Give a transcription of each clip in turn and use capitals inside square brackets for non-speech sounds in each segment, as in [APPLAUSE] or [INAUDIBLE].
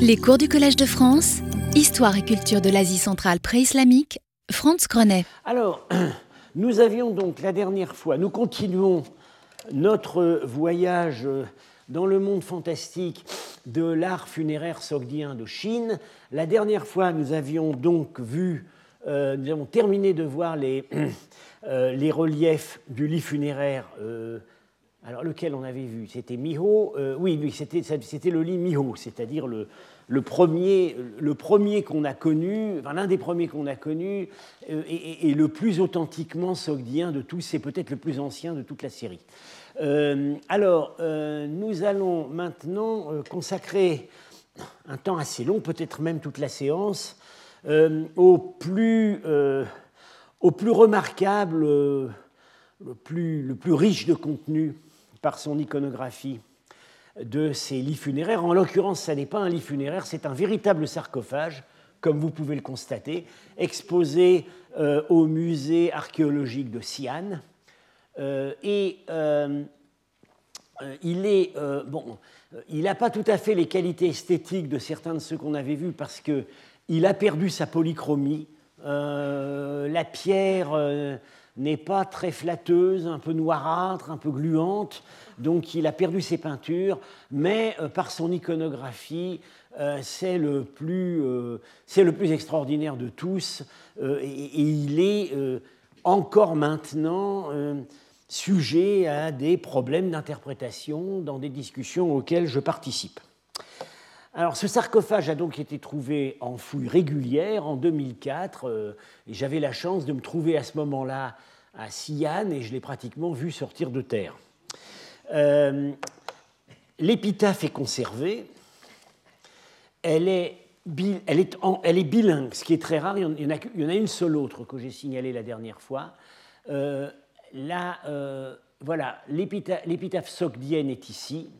Les cours du Collège de France, Histoire et culture de l'Asie centrale pré-islamique, Franz Grenet. Alors, [CLEARS THROAT] nous avions donc la dernière fois, nous continuons notre voyage dans le monde fantastique de l'art funéraire sogdien de Chine. La dernière fois, nous avions donc vu, euh, nous avons terminé de voir les, [CLEARS THROAT] euh, reliefs du lit funéraire. euh, alors, lequel on avait vu? C'était Miho euh, Oui, c'était le lit Miho, c'est-à-dire le, premier, qu'on a connu, enfin, l'un des premiers qu'on a connu, euh, et, le plus authentiquement sogdien de tous, c'est peut-être le plus ancien de toute la série. Euh, alors, nous allons maintenant consacrer un temps assez long, peut-être même toute la séance, au, plus, remarquable, le plus riche de contenu par son iconographie de ces lits funéraires. En l'occurrence, ça n'est pas un lit funéraire, c'est un véritable sarcophage, comme vous pouvez le constater, exposé euh, au musée archéologique de Xi'an. Euh, et euh, il est bon, il n'a pas tout à fait les qualités esthétiques de certains de ceux qu'on avait vus parce que il a perdu sa polychromie. La pierre n'est pas très flatteuse, un peu noirâtre, un peu gluante, donc il a perdu ses peintures, mais euh, par son iconographie, euh, c'est le, plus, euh, le plus extraordinaire de tous, et, il est encore maintenant sujet à des problèmes d'interprétation dans des discussions auxquelles je participe. Alors, ce sarcophage a donc été trouvé en fouille régulière en 2004, euh, et j'avais la chance de me trouver à ce moment-là à Xi'an, et je l'ai pratiquement vu sortir de terre. Euh, L'épitaphe est conservée, elle est, bilingue, ce qui est très rare, il y en, a, une seule autre que j'ai signalée la dernière fois. Euh, là, euh, voilà, l'épita- l'épitaphe sogdienne est ici.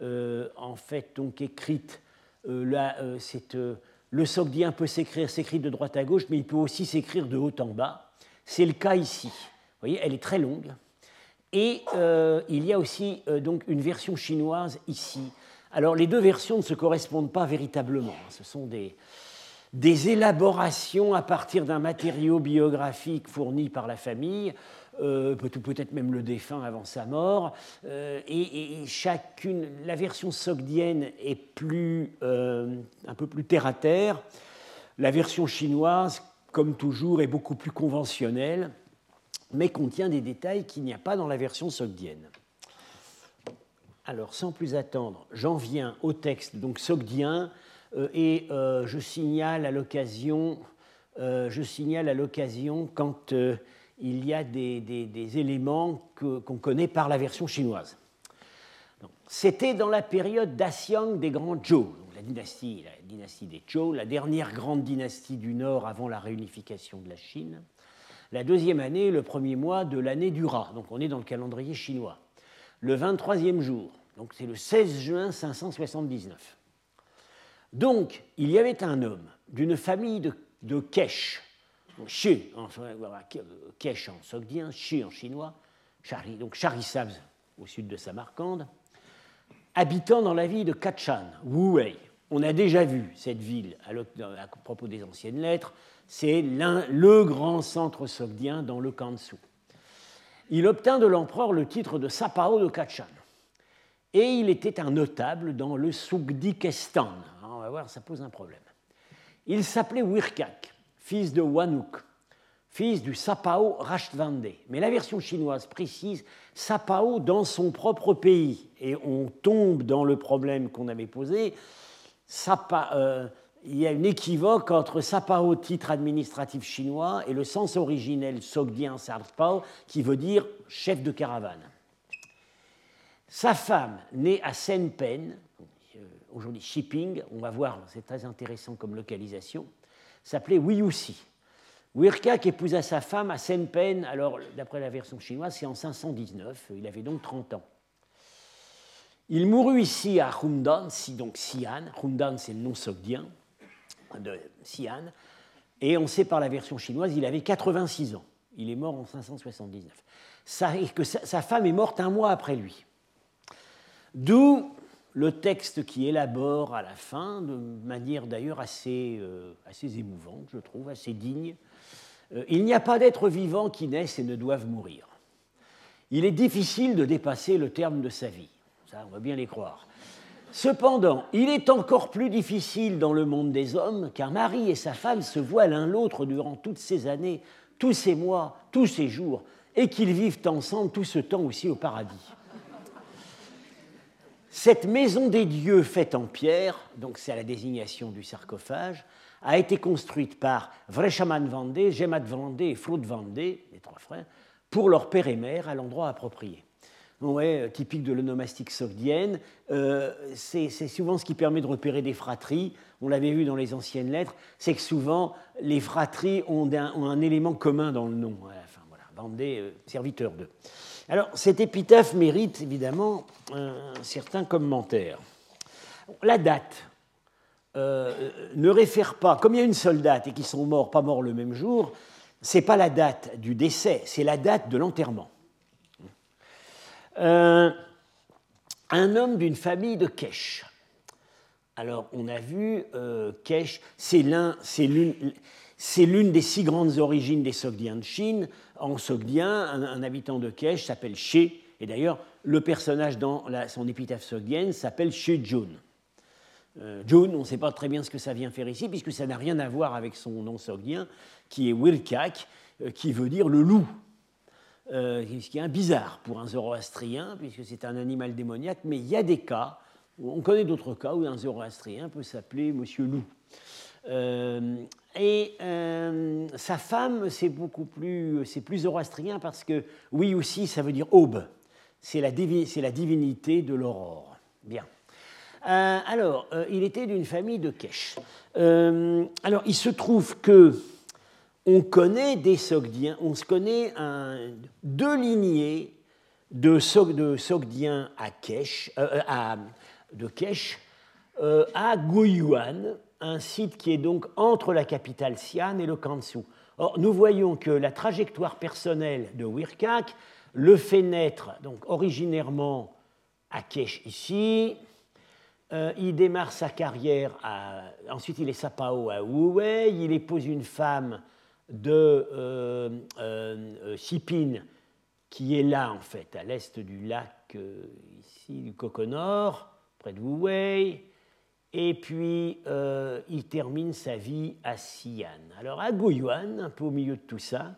Hein euh, en fait donc écrite. euh, là, euh, c'est, euh, le sogdien peut s'écrire, s'écrire de droite à gauche, mais il peut aussi s'écrire de haut en bas. C'est le cas ici. Vous voyez, elle est très longue. Et il y a aussi donc une version chinoise ici. Alors les deux versions ne se correspondent pas véritablement. Ce sont des, des élaborations à partir d'un matériau biographique fourni par la famille, peut-être même le défunt avant sa mort. euh, et, chacune, la version sogdienne est plus, euh, un peu plus terre à terre. La version chinoise, comme toujours, est beaucoup plus conventionnelle, mais contient des détails qu'il n'y a pas dans la version sogdienne. Alors, sans plus attendre, j'en viens au texte donc sogdien euh, et euh, je signale à l'occasion, euh, je signale à l'occasion quand euh, il y a des, éléments qu'on connaît par la version chinoise. C'était dans la période d'Axiang des grands Zhou, donc la dynastie, la dynastie des Zhou, la dernière grande dynastie du Nord avant la réunification de la Chine. La deuxième année, le premier mois de l'année du rat, donc on est dans le calendrier chinois. Le 23e jour, donc c'est le 16 juin 579. Donc, il y avait un homme d'une famille de, de Kesh, Shi, en, sogdien, Shi en chinois, Chari, donc Charisabs au sud de Samarcande, habitant dans la ville de Kachan, Wuwei. On a déjà vu cette ville à, propos des anciennes lettres. C'est le grand centre sogdien dans le Kansu. Il obtint de l'empereur le titre de Sapao de Kachan. Et il était un notable dans le Sugdikestan. On va voir, ça pose un problème. Il s'appelait Wirkak, fils de Wanuk, fils du Sapao Rashtvande. Mais la version chinoise précise Sapao dans son propre pays. Et on tombe dans le problème qu'on avait posé. Euh, il y a une équivoque entre Sapao, titre administratif chinois, et le sens originel sogdien Sarpao, qui veut dire chef de caravane. Sa femme, née à Senpen, euh, aujourd'hui Shipping, on va voir, c'est très intéressant comme localisation, s'appelait Wiyusi. Wirkak épousa sa femme à Senpen, alors d'après la version chinoise, c'est en 519, il avait donc 30 ans. Il mourut ici à Hundan, donc Xi'an. Hundan, c'est le nom sogdien de Xi'an. Et on sait par la version chinoise, il avait 86 ans. Il est mort en 579. Sa, et que sa femme est morte un mois après lui. D'où le texte qui élabore à la fin, de manière d'ailleurs assez, euh, émouvante, je trouve, assez digne. Euh, il n'y a pas d'être vivant qui naissent et ne doivent mourir. Il est difficile de dépasser le terme de sa vie. Ça, on va bien les croire. Cependant, il est encore plus difficile dans le monde des hommes, car Marie et sa femme se voient l'un l'autre durant toutes ces années, tous ces mois, tous ces jours, et qu'ils vivent ensemble tout ce temps aussi au paradis. Cette maison des dieux faite en pierre, donc c'est à la désignation du sarcophage, a été construite par Vreshaman Vandé, Gemat Vandé et Frud Vandé, les trois frères, pour leur père et mère à l'endroit approprié. Ouais, typique de l'onomastique sogdienne, euh, c'est souvent ce qui permet de repérer des fratries. On l'avait vu dans les anciennes lettres, c'est que souvent les fratries ont un, élément commun dans le nom. voilà, Vandé, euh, serviteur d'eux. Alors, cet épitaphe mérite évidemment un certain commentaire. La date euh, ne réfère pas, comme il y a une seule date et qu'ils sont morts, pas morts le même jour, c'est pas la date du décès, c'est la date de l'enterrement. Euh, un homme d'une famille de Kesh. Alors, on a vu euh, Kesh, c'est l'une des six grandes origines des Sogdiens de Chine. En Sogdien, un, habitant de Kesh s'appelle She, et d'ailleurs, le personnage dans son épitaphe sogdienne s'appelle She Jun. Euh, on ne sait pas très bien ce que ça vient faire ici, puisque ça n'a rien à voir avec son nom sogdien, qui est Wirkak, euh, qui veut dire le loup. Euh, ce qui est un bizarre pour un zoroastrien, puisque c'est un animal démoniaque, mais il y a des cas, on connaît d'autres cas où un zoroastrien peut s'appeler Monsieur Loup. Euh, et euh, sa femme, c'est beaucoup plus, c'est plus zoroastrien parce que oui aussi, ça veut dire aube. C'est la, divinité de l'aurore. Bien. Euh, alors, il était d'une famille de Kesh. alors, il se trouve que on connaît des Sogdiens, on se connaît deux lignées de, de Sogdiens à Kesh, à, de Kesh à Guyuan, un site qui est donc entre la capitale Xi'an et le Kansu. Or, nous voyons que la trajectoire personnelle de Wirkak le fait naître donc originairement à Kesh ici. Euh, il démarre sa carrière, à, ensuite il est Sapao à Wuwei, il épouse une femme de euh, euh qui est là en fait, à l'est du lac euh, ici du Coconor, près de Wuwei. Et puis, euh, il termine sa vie à Xi'an. Alors, à Guyuan, un peu au milieu de tout ça,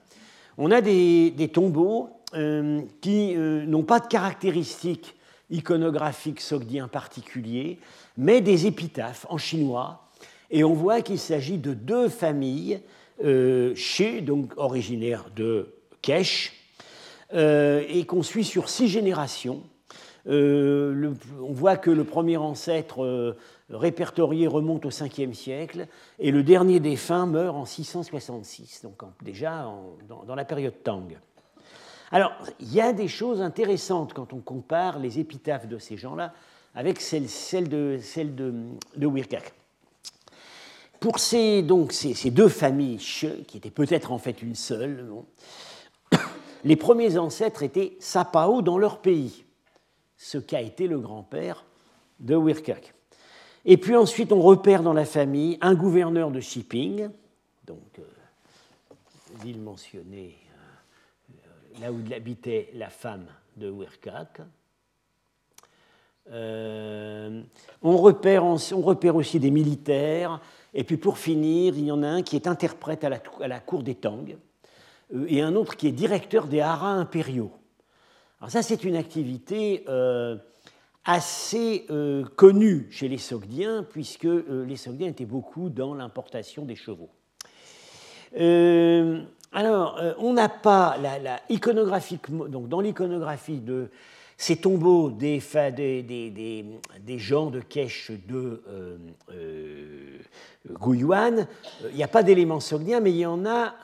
on a des, tombeaux euh, qui euh, n'ont pas de caractéristiques iconographiques sogdiens particuliers, mais des épitaphes en chinois. Et on voit qu'il s'agit de deux familles, chez, donc originaires de Kesh, et qu'on suit sur six générations. on voit que le premier ancêtre répertorié remonte au 5e siècle, et le dernier défunt meurt en 666, donc déjà dans, la période Tang. Alors, il y a des choses intéressantes quand on compare les épitaphes de ces gens-là avec celles, de, celle de, de Wirkak. Pour ces, deux familles, qui étaient peut-être en fait une seule, [COUGHS] les premiers ancêtres étaient Sapao dans leur pays, ce qu'a été le grand-père de Wirkak. Et puis ensuite, on repère dans la famille un gouverneur de shipping, donc euh, l'île mentionnée, euh, là où habitait la femme de Wirkak. Euh, on, repère, on, repère, aussi des militaires, et puis pour finir, il y en a un qui est interprète à la, à la cour des Tang, et un autre qui est directeur des haras impériaux. Alors ça, c'est une activité assez euh, connu chez les Sogdiens, puisque euh, les Sogdiens étaient beaucoup dans l'importation des chevaux. Euh, alors, on n'a pas la, donc dans l'iconographie de ces tombeaux des, des, des, des gens de Kesh de Guyuan, il n'y a pas d'éléments sogdiens, mais il y en a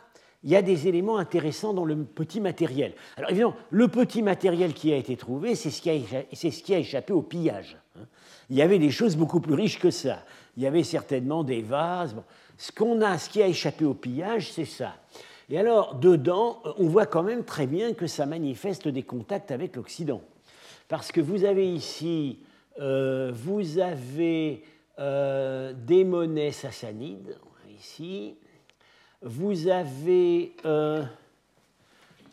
il y a des éléments intéressants dans le petit matériel. Alors évidemment, le petit matériel qui a été trouvé, c'est ce, qui a échappé au pillage. Hein. Il y avait des choses beaucoup plus riches que ça. Il y avait certainement des vases. Ce qu'on a, ce qui a échappé au pillage, c'est ça. Et alors, dedans, on voit quand même très bien que ça manifeste des contacts avec l'Occident. Parce que vous avez ici vous avez des monnaies sassanides, ici. Vous avez,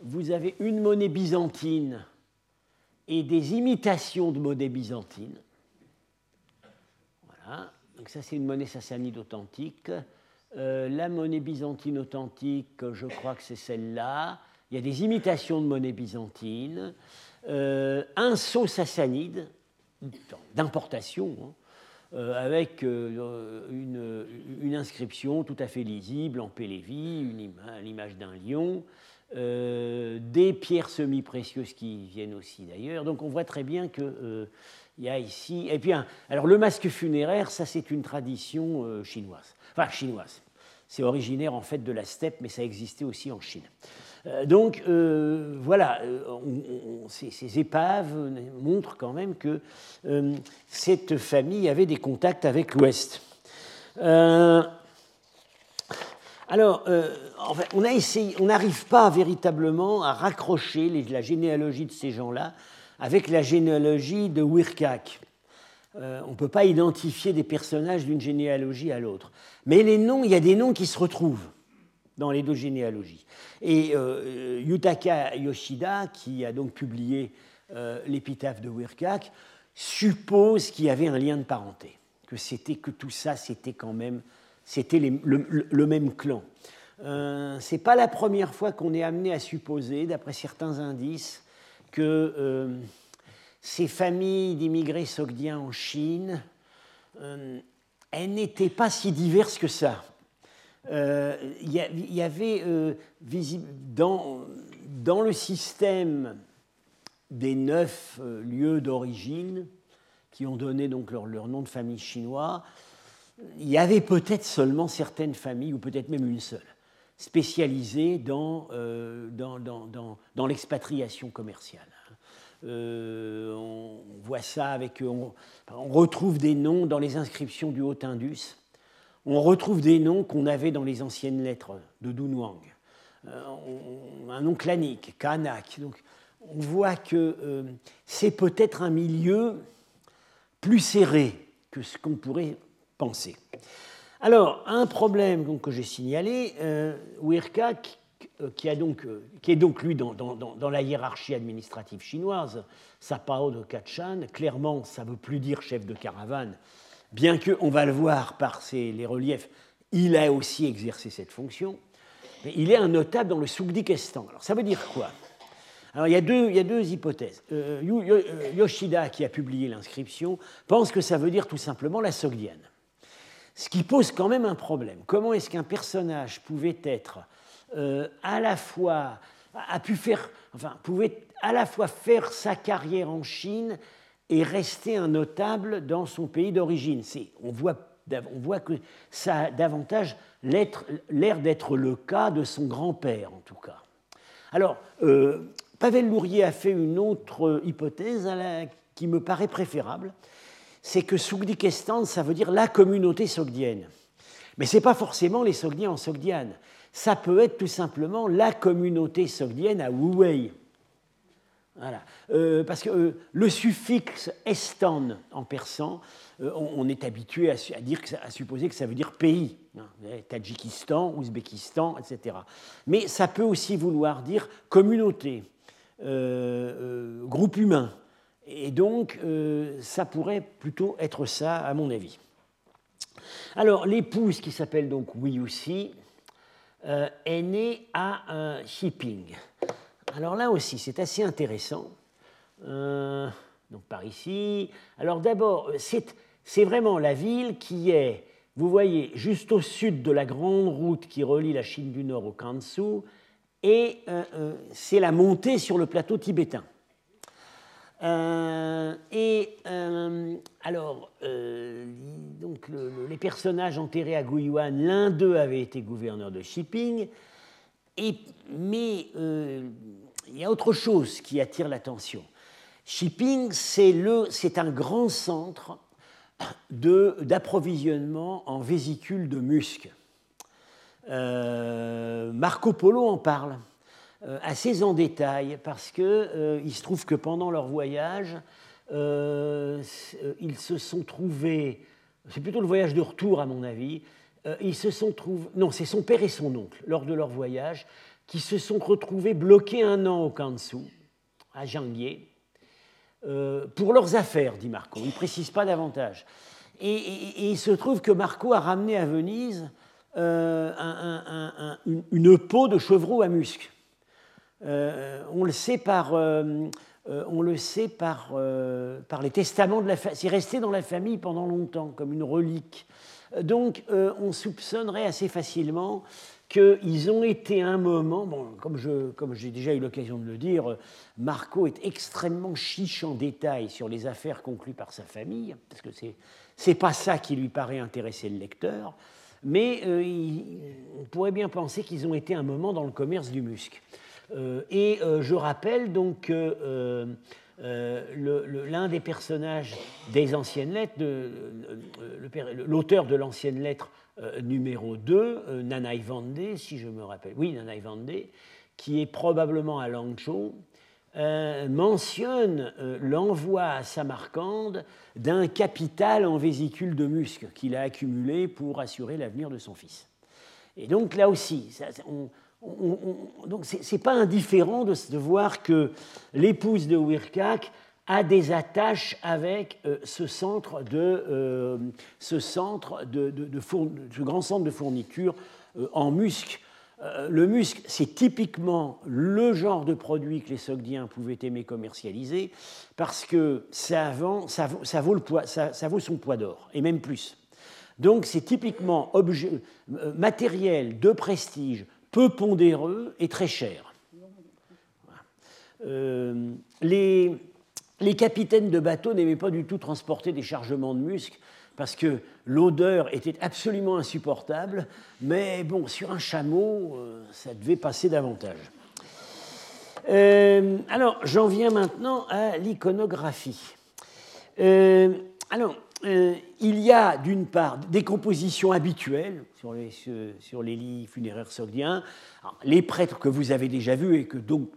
vous avez une monnaie byzantine et des imitations de monnaie byzantine. Voilà. Donc ça, c'est une monnaie sassanide authentique. Euh, la monnaie byzantine authentique, je crois que c'est celle-là. Il y a des imitations de monnaie byzantine. Euh, un sceau sassanide d'importation, hein, euh, avec une, une, inscription tout à fait lisible en pélévis, l'image d'un lion, des pierres semi-précieuses qui viennent aussi d'ailleurs. Donc on voit très bien que il y a ici. Et puis, alors le masque funéraire, ça c'est une tradition chinoise. Enfin, chinoise. C'est originaire en fait de la steppe, mais ça existait aussi en Chine. Euh, donc euh, voilà, euh, ces, épaves montrent quand même que cette famille avait des contacts avec l'Ouest. alors, on n'arrive pas véritablement à raccrocher la généalogie de ces gens-là avec la généalogie de Wirkak. Euh, on ne peut pas identifier des personnages d'une généalogie à l'autre. Mais les noms, il y a des noms qui se retrouvent dans les deux généalogies. Et euh, Yutaka Yoshida, qui a donc publié euh, l'épitaphe de Wirkak, suppose qu'il y avait un lien de parenté, que c'était que tout ça, c'était quand même, c'était le, même clan. Euh, c'est pas la première fois qu'on est amené à supposer, d'après certains indices, que ces familles d'immigrés sogdiens en Chine, euh, elles n'étaient pas si diverses que ça. Il euh, y, avait euh, dans, le système des neuf lieux d'origine qui ont donné donc leur, nom de famille chinois, il y avait peut-être seulement certaines familles, ou peut-être même une seule, spécialisées dans l'expatriation commerciale. Euh, on voit ça avec. On, retrouve des noms dans les inscriptions du Haut-Indus. On retrouve des noms qu'on avait dans les anciennes lettres de Dunhuang. Euh, un nom clanique, Kanak. Donc, on voit que euh, c'est peut-être un milieu plus serré que ce qu'on pourrait penser. Alors, un problème que j'ai signalé, euh, Wirkak euh, euh, qui, est donc lui dans, la hiérarchie administrative chinoise, Sapao de Kachan, clairement ça ne veut plus dire chef de caravane, bien que, on va le voir par les reliefs, il a aussi exercé cette fonction, mais il est un notable dans le Soukdikestan. Alors ça veut dire quoi? Alors, il y, a deux, il y a deux hypothèses. Euh, Yoshida, qui a publié l'inscription, pense que ça veut dire tout simplement la Sogdiane. Ce qui pose quand même un problème. Comment est-ce qu'un personnage pouvait être euh, à la fois a pu faire, enfin, pouvait à la fois faire sa carrière en Chine et rester un notable dans son pays d'origine. On voit, on voit que ça a davantage l'air d'être le cas de son grand-père, en tout cas. Alors, euh, Pavel Lourier a fait une autre hypothèse qui me paraît préférable, c'est que Sougdikestan, ça veut dire la communauté sogdienne. Mais ce n'est pas forcément les Sogdiens en Sogdiane ça peut être tout simplement la communauté sogdienne à Wu-Wei. Voilà. Euh, parce que euh, le suffixe estan en persan, euh, on, est habitué à, dire à supposer que ça veut dire pays, hein, Tadjikistan, Ouzbékistan, etc. Mais ça peut aussi vouloir dire communauté, groupe humain. Et donc, ça pourrait plutôt être ça, à mon avis. Alors, l'épouse qui s'appelle donc Wiyusi, est né à shipping. Alors là aussi, c'est assez intéressant. Euh, donc par ici. Alors d'abord, c'est vraiment la ville qui est, vous voyez, juste au sud de la grande route qui relie la Chine du Nord au Kansu, et euh, c'est la montée sur le plateau tibétain. Euh, et euh, alors, euh, donc les personnages enterrés à Guyuan, l'un d'eux avait été gouverneur de Shipping, et, mais il y a autre chose qui attire l'attention. Shipping, c'est un grand centre d'approvisionnement en vésicules de musc. Marco Polo en parle. Euh, assez en détail parce qu'il euh, se trouve que pendant leur voyage, ils se sont trouvés, c'est plutôt le voyage de retour à mon avis, ils se sont trouvés, non, c'est son père et son oncle, lors de leur voyage, qui se sont retrouvés bloqués un an au Kansu, à Janguier, pour leurs affaires, dit Marco. Il ne précise pas davantage. Et, il se trouve que Marco a ramené à Venise une, peau de chevreau à musc. Euh, on le sait par, euh, euh, on le sait par, par les testaments de la famille. C'est resté dans la famille pendant longtemps, comme une relique. Donc, on soupçonnerait assez facilement qu'ils ont été un moment, bon, comme, comme j'ai déjà eu l'occasion de le dire, Marco est extrêmement chiche en détail sur les affaires conclues par sa famille, parce que c'est n'est pas ça qui lui paraît intéresser le lecteur, mais on pourrait bien penser qu'ils ont été un moment dans le commerce du musc. Euh, et euh, je rappelle donc que euh, l'un des personnages des anciennes lettres, l'auteur de l'ancienne lettre numéro 2, Nanaï Vandé, si je me rappelle, oui, Nanaï Vandé, qui est probablement à Langzhou, mentionne l'envoi à Samarcande d'un capital en vésicule de musc qu'il a accumulé pour assurer l'avenir de son fils. Et donc là aussi, on, donc ce n'est pas indifférent de, voir que l'épouse de Wirkak a des attaches avec euh, ce centre de, euh, ce centre de, ce grand centre de fourniture euh, en musc. le musc, c'est typiquement le genre de produit que les Sogdiens pouvaient aimer commercialiser parce que ça, ça, ça, vaut, ça vaut son poids d'or, et même plus. Donc c'est typiquement objet, matériel de prestige peu pondéreux et très cher. Euh, les, les, capitaines de bateaux n'aimaient pas du tout transporter des chargements de musc parce que l'odeur était absolument insupportable, mais bon, sur un chameau, euh, ça devait passer davantage. Euh, alors, j'en viens maintenant à l'iconographie. alors, euh, il y a d'une part des compositions habituelles sur les, sur les lits funéraires sogdiens, les prêtres que vous avez déjà vus et que donc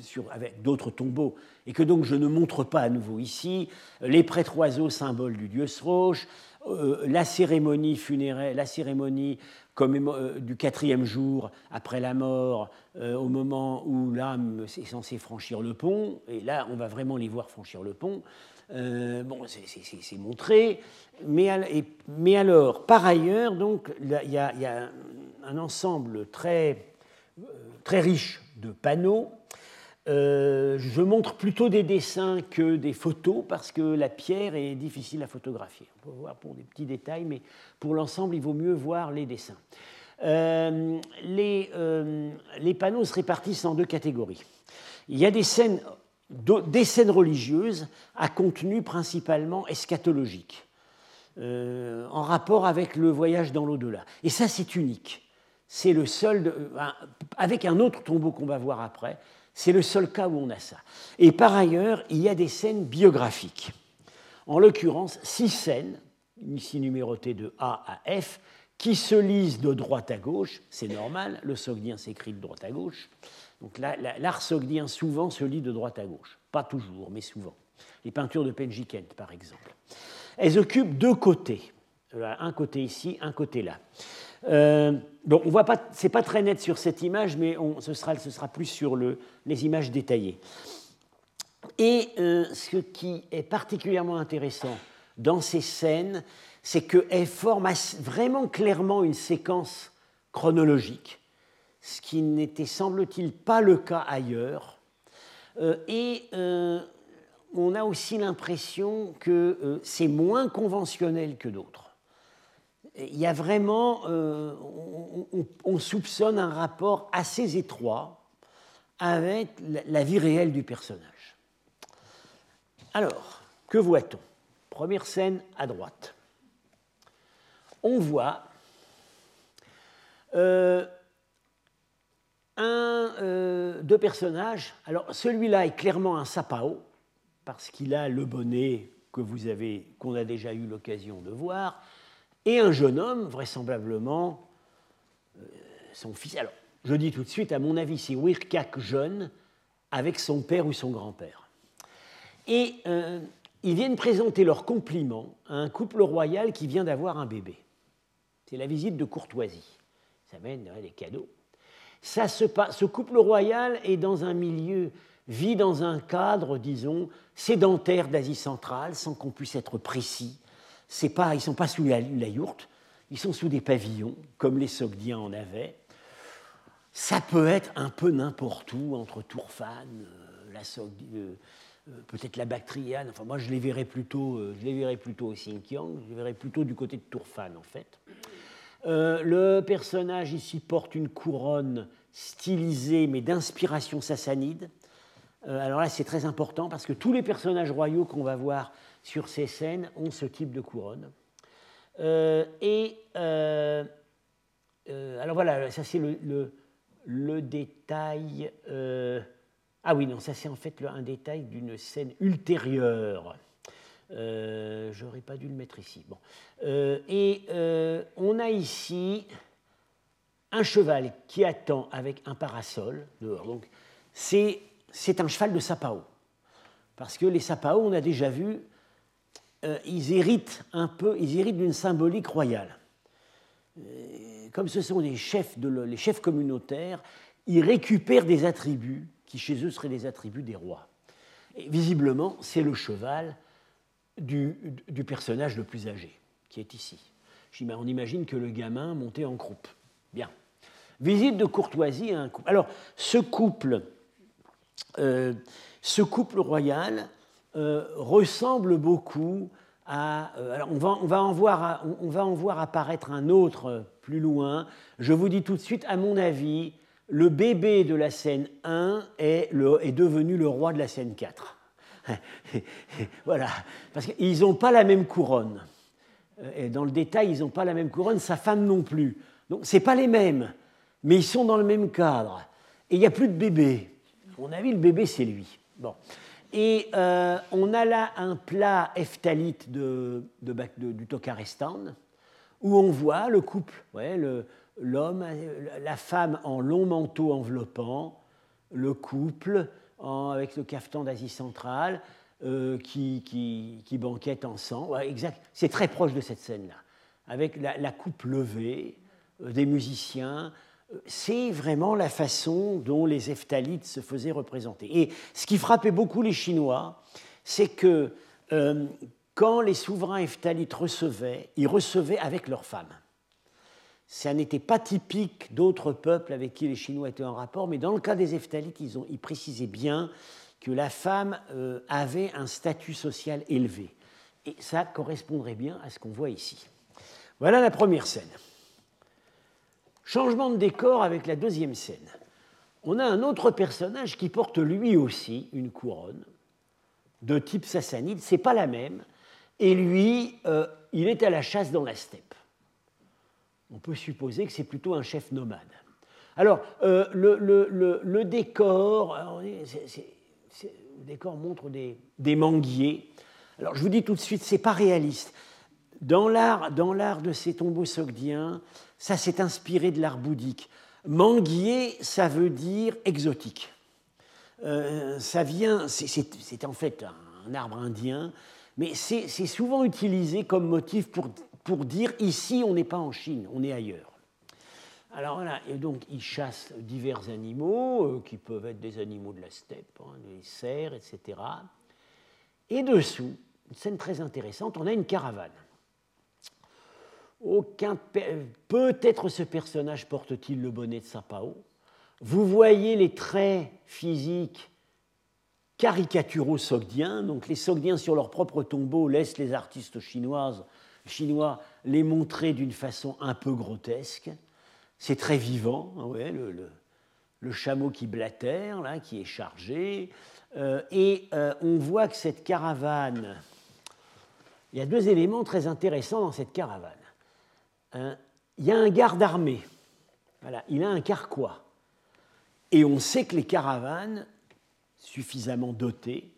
sur, avec d'autres tombeaux, et que donc je ne montre pas à nouveau ici, les prêtres oiseaux, symbole du dieu Sroche, euh, la cérémonie funéraire, la cérémonie euh, du quatrième jour après la mort, au moment où l'âme est censée franchir le pont, et là on va vraiment les voir franchir le pont, euh, bon, c'est montré, mais, alors, par ailleurs, donc, il y, a un ensemble très, euh, très riche de panneaux. Euh, je montre plutôt des dessins que des photos parce que la pierre est difficile à photographier. On peut voir pour des petits détails, mais pour l'ensemble, il vaut mieux voir les dessins. les panneaux se répartissent en deux catégories. Il y a des scènes des scènes religieuses à contenu principalement eschatologique, euh, en rapport avec le voyage dans l'au-delà. Et ça, c'est unique. C'est le seul, avec un autre tombeau qu'on va voir après, c'est le seul cas où on a ça. Et par ailleurs, il y a des scènes biographiques. En l'occurrence, six scènes, ici numérotées de A à F, qui se lisent de droite à gauche, c'est normal, le sogdien s'écrit de droite à gauche, donc l'art sogdien souvent se lit de droite à gauche. Pas toujours, mais souvent. Les peintures de Penjikent, par exemple. Elles occupent deux côtés. Un côté ici, un côté là. Euh, bon, on voit pas, c'est pas très net sur cette image, mais ce, sera, ce sera plus sur le, les images détaillées. Et euh, ce qui est particulièrement intéressant dans ces scènes, c'est qu'elles forment vraiment clairement une séquence chronologique ce qui n'était, semble-t-il, pas le cas ailleurs. Euh, et euh, on a aussi l'impression que euh, c'est moins conventionnel que d'autres. Il y a vraiment, on, soupçonne un rapport assez étroit avec la vie réelle du personnage. Alors, que voit-on? Première scène à droite. On voit un, euh, deux personnages. Alors celui-là est clairement un sapao, parce qu'il a le bonnet que vous avez, qu'on a déjà eu l'occasion de voir, et un jeune homme, vraisemblablement euh, son fils. Alors, je dis tout de suite, à mon avis, c'est Wirkak jeune avec son père ou son grand-père. Et ils viennent présenter leurs compliments à un couple royal qui vient d'avoir un bébé. C'est la visite de courtoisie. Ça mène des cadeaux. Ça se ce couple royal est dans un milieu, vit dans un cadre, disons, sédentaire d'Asie centrale, sans qu'on puisse être précis. Pas, ils ne sont pas sous la, yourte, ils sont sous des pavillons, comme les Sogdiens en avaient. Ça peut être un peu n'importe où, entre Tourfane, euh, la euh, euh, peut-être la Bactriane. Enfin, moi, je les verrais plutôt, je les verrais plutôt au Xinjiang, je les verrais plutôt du côté de Tourfane, en fait. Le personnage ici porte une couronne stylisée, mais d'inspiration sassanide. alors là, c'est très important parce que tous les personnages royaux qu'on va voir sur ces scènes ont ce type de couronne. et alors voilà, ça c'est le, le détail. Euh, ah oui, non, ça c'est en fait un détail d'une scène ultérieure. Euh, J'aurais pas dû le mettre ici. Bon. Euh, et euh, on a ici un cheval qui attend avec un parasol dehors. Donc c'est un cheval de sapao. Parce que les sapao, on a déjà vu, ils héritent un peu, ils héritent d'une symbolique royale comme ce sont des chefs de, les chefs communautaires, ils récupèrent des attributs qui chez eux seraient des attributs des rois. Et visiblement, c'est le cheval du, personnage le plus âgé, qui est ici. On imagine que le gamin montait en croupe. Bien. Visite de courtoisie à un couple. Alors, ce couple, euh, ce couple royal euh, ressemble beaucoup euh, alors on, va, en voir, on va en voir apparaître un autre plus loin. Je vous dis tout de suite, à mon avis, le bébé de la scène 1 est, est devenu le roi de la scène 4. [LAUGHS] voilà, parce qu'ils n'ont pas la même couronne. Euh, et dans le détail, ils n'ont pas la même couronne, sa femme non plus. Donc, ce pas les mêmes, mais ils sont dans le même cadre. Et il n'y a plus de bébé. À mon avis, le bébé, c'est lui. Bon. Et euh, on a là un plat eftalite de, du Tokarestan, où on voit le couple, ouais, l'homme, la femme en long manteau enveloppant, le couple avec le cafetan d'Asie centrale, euh, qui, qui, banquette ensemble. Ouais, exact. C'est très proche de cette scène-là, avec la, coupe levée, euh, des musiciens, c'est vraiment la façon dont les Eftalites se faisaient représenter. Et ce qui frappait beaucoup les Chinois, c'est que euh, quand les souverains Eftalites recevaient, ils recevaient avec leurs femmes. Ça n'était pas typique d'autres peuples avec qui les Chinois étaient en rapport, mais dans le cas des Eftalites, ils, ils précisaient bien que la femme euh, avait un statut social élevé. Et ça correspondrait bien à ce qu'on voit ici. Voilà la première scène. Changement de décor avec la deuxième scène. On a un autre personnage qui porte lui aussi une couronne de type sassanide, c'est pas la même, et lui, euh, il est à la chasse dans la steppe. On peut supposer que c'est plutôt un chef nomade. Alors, euh, le, décor, le décor montre des, manguiers. Alors, je vous dis tout de suite, c'est pas réaliste. Dans l'art de ces tombeaux sogdiens, ça s'est inspiré de l'art bouddhique. Manguier, ça veut dire exotique. Euh, ça vient, c'est en fait un arbre indien, mais c'est souvent utilisé comme motif pour, pour dire ici on n'est pas en Chine, on est ailleurs. Alors voilà, et donc ils chassent divers animaux, euh, qui peuvent être des animaux de la steppe, hein, des cerfs, etc. Et dessous, une scène très intéressante, on a une caravane. Peut-être ce personnage porte-t-il le bonnet de Sapao. Vous voyez les traits physiques caricaturaux sogdiens. Donc les sogdiens sur leur propre tombeau laissent les artistes chinoises, chinois les montrer d'une façon un peu grotesque. C'est très vivant, hein, le, chameau qui blatère, là, qui est chargé. Euh, et euh, on voit que cette caravane, il y a deux éléments très intéressants dans cette caravane il y a un garde armé, voilà, il a un carquois. Et on sait que les caravanes, suffisamment dotées,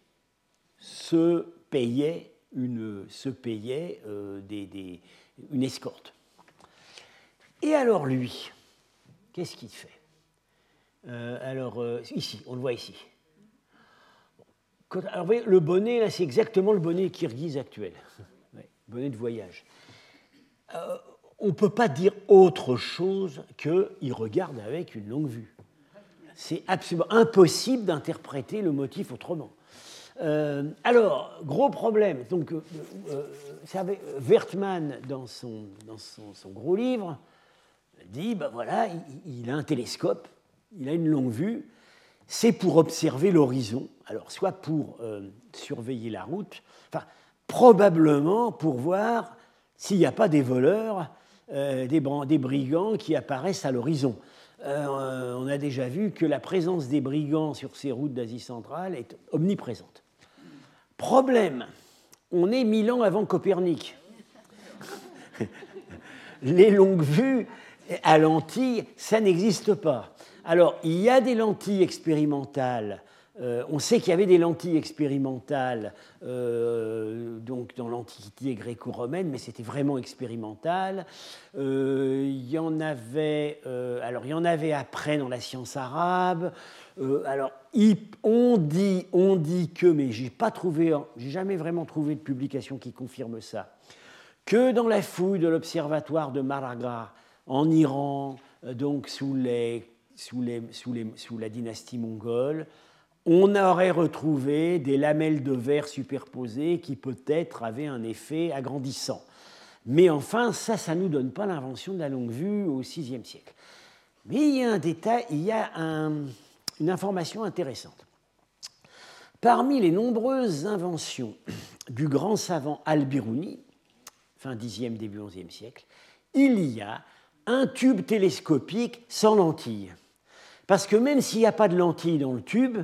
se payaient une, se payaient, euh, une escorte. Et alors lui, qu'est-ce qu'il fait? Euh, Alors, euh, ici, on le voit ici. Alors, voyez, le bonnet, là, c'est exactement le bonnet kirghiz actuel. [LAUGHS] bonnet de voyage. On ne peut pas dire autre chose qu'il regarde avec une longue vue. C'est absolument impossible d'interpréter le motif autrement. Euh, alors, gros problème. Donc, euh, euh dans, son, gros livre, dit ben voilà, il, a un télescope, il a une longue vue, c'est pour observer l'horizon, alors soit pour surveiller la route, probablement pour voir s'il n'y a pas des voleurs, des, brigands qui apparaissent à l'horizon. on a déjà vu que la présence des brigands sur ces routes d'Asie centrale est omniprésente. Problème, on est mille ans avant Copernic. Les longues vues à lentilles, ça n'existe pas. Alors, il y a des lentilles expérimentales euh, on sait qu'il y avait des lentilles expérimentales euh, donc dans l'Antiquité gréco-romaine, mais c'était vraiment expérimental. Euh, y en avait, alors il y en avait après dans la science arabe. Alors on dit, on dit que, mais j'ai pas trouvé, j'ai jamais vraiment trouvé de publication qui confirme ça, que dans la fouille de l'observatoire de Maraga en Iran, donc sous, sous, la dynastie mongole, on aurait retrouvé des lamelles de verre superposées qui peut-être avaient un effet agrandissant. Mais enfin, ça, ça ne nous donne pas l'invention de la longue vue au VIe siècle. Mais il y a un détail, il y a une information intéressante. Parmi les nombreuses inventions du grand savant Al-Biruni, fin Xe, début XIe siècle, il y a un tube télescopique sans lentille. Parce que même s'il n'y a pas de lentille dans le tube,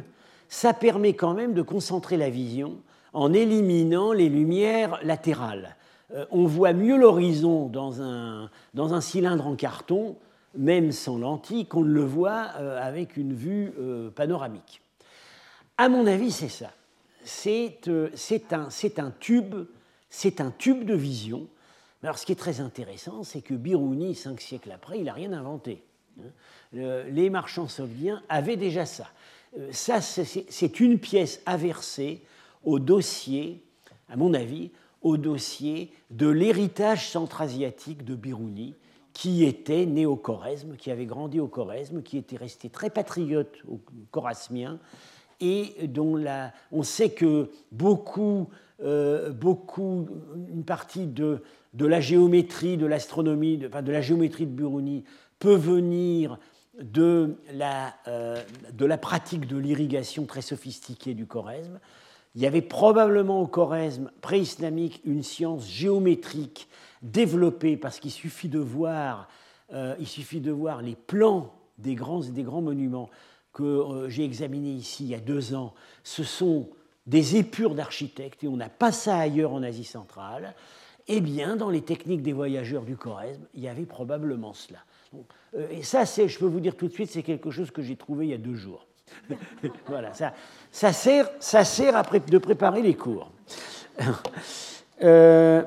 ça permet quand même de concentrer la vision en éliminant les lumières latérales. Euh, on voit mieux l'horizon dans un, dans un, cylindre en carton, même sans lentille, qu'on le voit euh, avec une vue euh, panoramique. À mon avis, c'est ça. C'est un, tube, un tube de vision. Alors, ce qui est très intéressant, c'est que Biruni, cinq siècles après, il n'a rien inventé. Hein. Les marchands saoudiens avaient déjà ça. Euh, ça, c'est une pièce aversée au dossier, à mon avis, au dossier de l'héritage centra-asiatique de Biruni, qui était né au Choresme, qui avait grandi au Choresme, qui était resté très patriote au chorasmien, et dont on sait que beaucoup, euh, beaucoup une partie de, de la géométrie, de l'astronomie, de, de la géométrie de Biruni peut venir de la, euh, de la pratique de l'irrigation très sophistiquée du Choresme. Il y avait probablement au Choresme pré-islamique une science géométrique développée parce qu'il suffit de voir, euh, suffit de voir les plans des grands, des grands monuments que euh, j'ai examinés ici il y a deux ans. Ce sont des épures d'architectes et on n'a pas ça ailleurs en Asie centrale. Eh bien, dans les techniques des voyageurs du Choresme, il y avait probablement cela. Euh, et ça, je peux vous dire tout de suite, c'est quelque chose que j'ai trouvé il y a deux jours. [LAUGHS] voilà, ça, ça, sert, ça sert à de préparer les cours. [LAUGHS] Euh,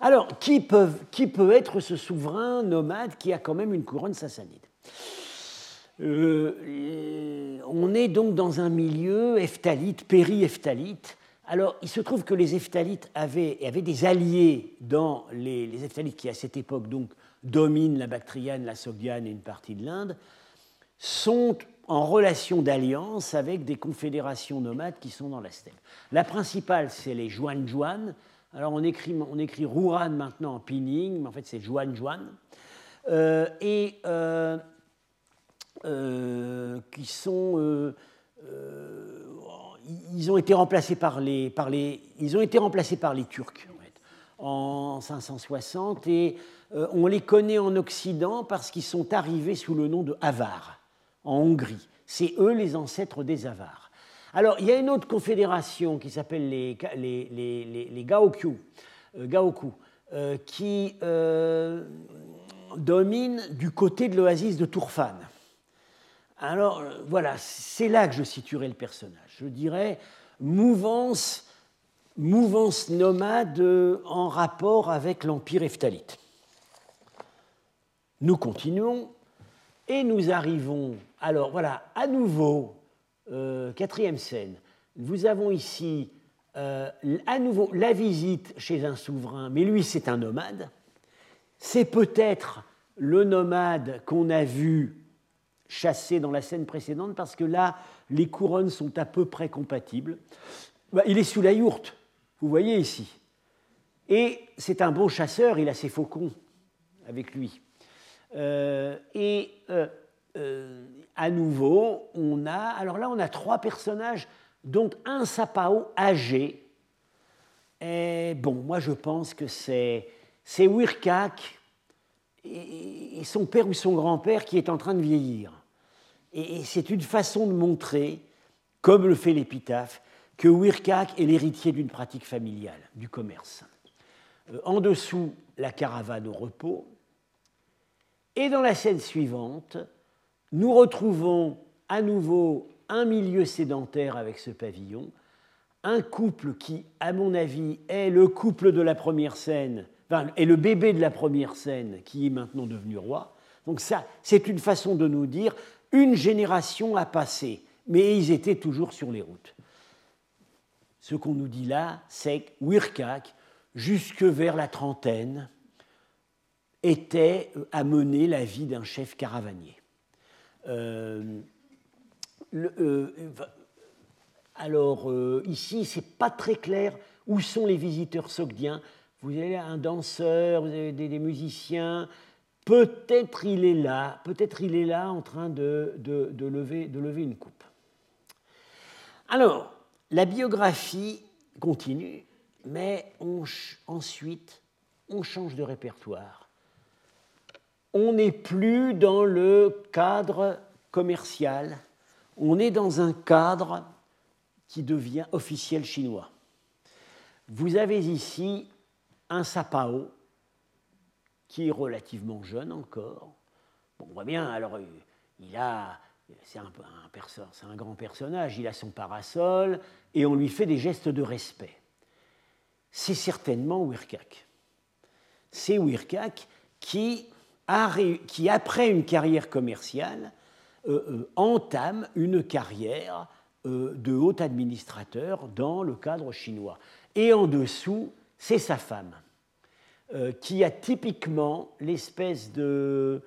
alors, qui, qui, peut être ce souverain nomade qui a quand même une couronne sassanide? Euh, On est donc dans un milieu ephthalite, péri-ephthalite, alors, il se trouve que les Eftalites avaient, des alliés dans les, les qui, à cette époque, donc, dominent la Bactriane, la Sogdiane et une partie de l'Inde, sont en relation d'alliance avec des confédérations nomades qui sont dans la steppe. La principale, c'est les Juan-Juan. Alors, on écrit, on écrit maintenant en pinning, mais en fait, c'est Juan-Juan. Euh, et euh, euh, qui sont ils ont été remplacés par les, Turcs en, 560 et on les connaît en Occident parce qu'ils sont arrivés sous le nom de Avars en Hongrie. C'est eux les ancêtres des Avars. Alors il y a une autre confédération qui s'appelle les, les, les, Gaoku, euh, euh, qui domine du côté de l'oasis de Tourfan. Alors voilà, c'est là que je situerai le personnage je dirais, mouvance, mouvance nomade en rapport avec l'empire ephtalite. Nous continuons et nous arrivons, alors voilà, à nouveau, quatrième scène, nous avons ici à nouveau la visite chez un souverain, mais lui c'est un nomade. C'est peut-être le nomade qu'on a vu chasser dans la scène précédente, parce que là, les couronnes sont à peu près compatibles. Bah, il est sous la yourte, vous voyez ici. Et c'est un bon chasseur, il a ses faucons avec lui. Euh, et euh, euh, à nouveau, on a, alors là, on a trois personnages, dont un sapao âgé. Et bon, moi je pense que c'est Wirkak et son père ou son grand-père qui est en train de vieillir. Et c'est une façon de montrer, comme le fait l'épitaphe, que Wirkak est l'héritier d'une pratique familiale, du commerce. Euh, en dessous, la caravane au repos. Et dans la scène suivante, nous retrouvons à nouveau un milieu sédentaire avec ce pavillon, un couple qui, à mon avis, est le couple de la première scène, enfin, est le bébé de la première scène qui est maintenant devenu roi. Donc ça, c'est une façon de nous dire, une génération a passé, mais ils étaient toujours sur les routes. Ce qu'on nous dit là, c'est que Wirkak, jusque vers la trentaine, était à mener la vie d'un chef caravanier. Euh, euh, alors euh, ici, c'est pas très clair où sont les visiteurs sogdiens. Vous avez un danseur, vous avez des musiciens, Peut-être il est là, peut-être il est là en train de, lever, de lever une coupe. Alors, la biographie continue, mais ensuite, on change de répertoire. On n'est plus dans le cadre commercial, on est dans un cadre qui devient officiel chinois. Vous avez ici un sapao, qui est relativement jeune encore. On voit bien, alors euh, il a, c'est un, un, un, grand personnage, il a son parasol et on lui fait des gestes de respect. C'est certainement Wirkak. C'est Wirkak qui, qui, après une carrière commerciale, euh, euh, entame une carrière de haut administrateur dans le cadre chinois. Et en dessous, c'est sa femme. Euh, qui a typiquement l'espèce de,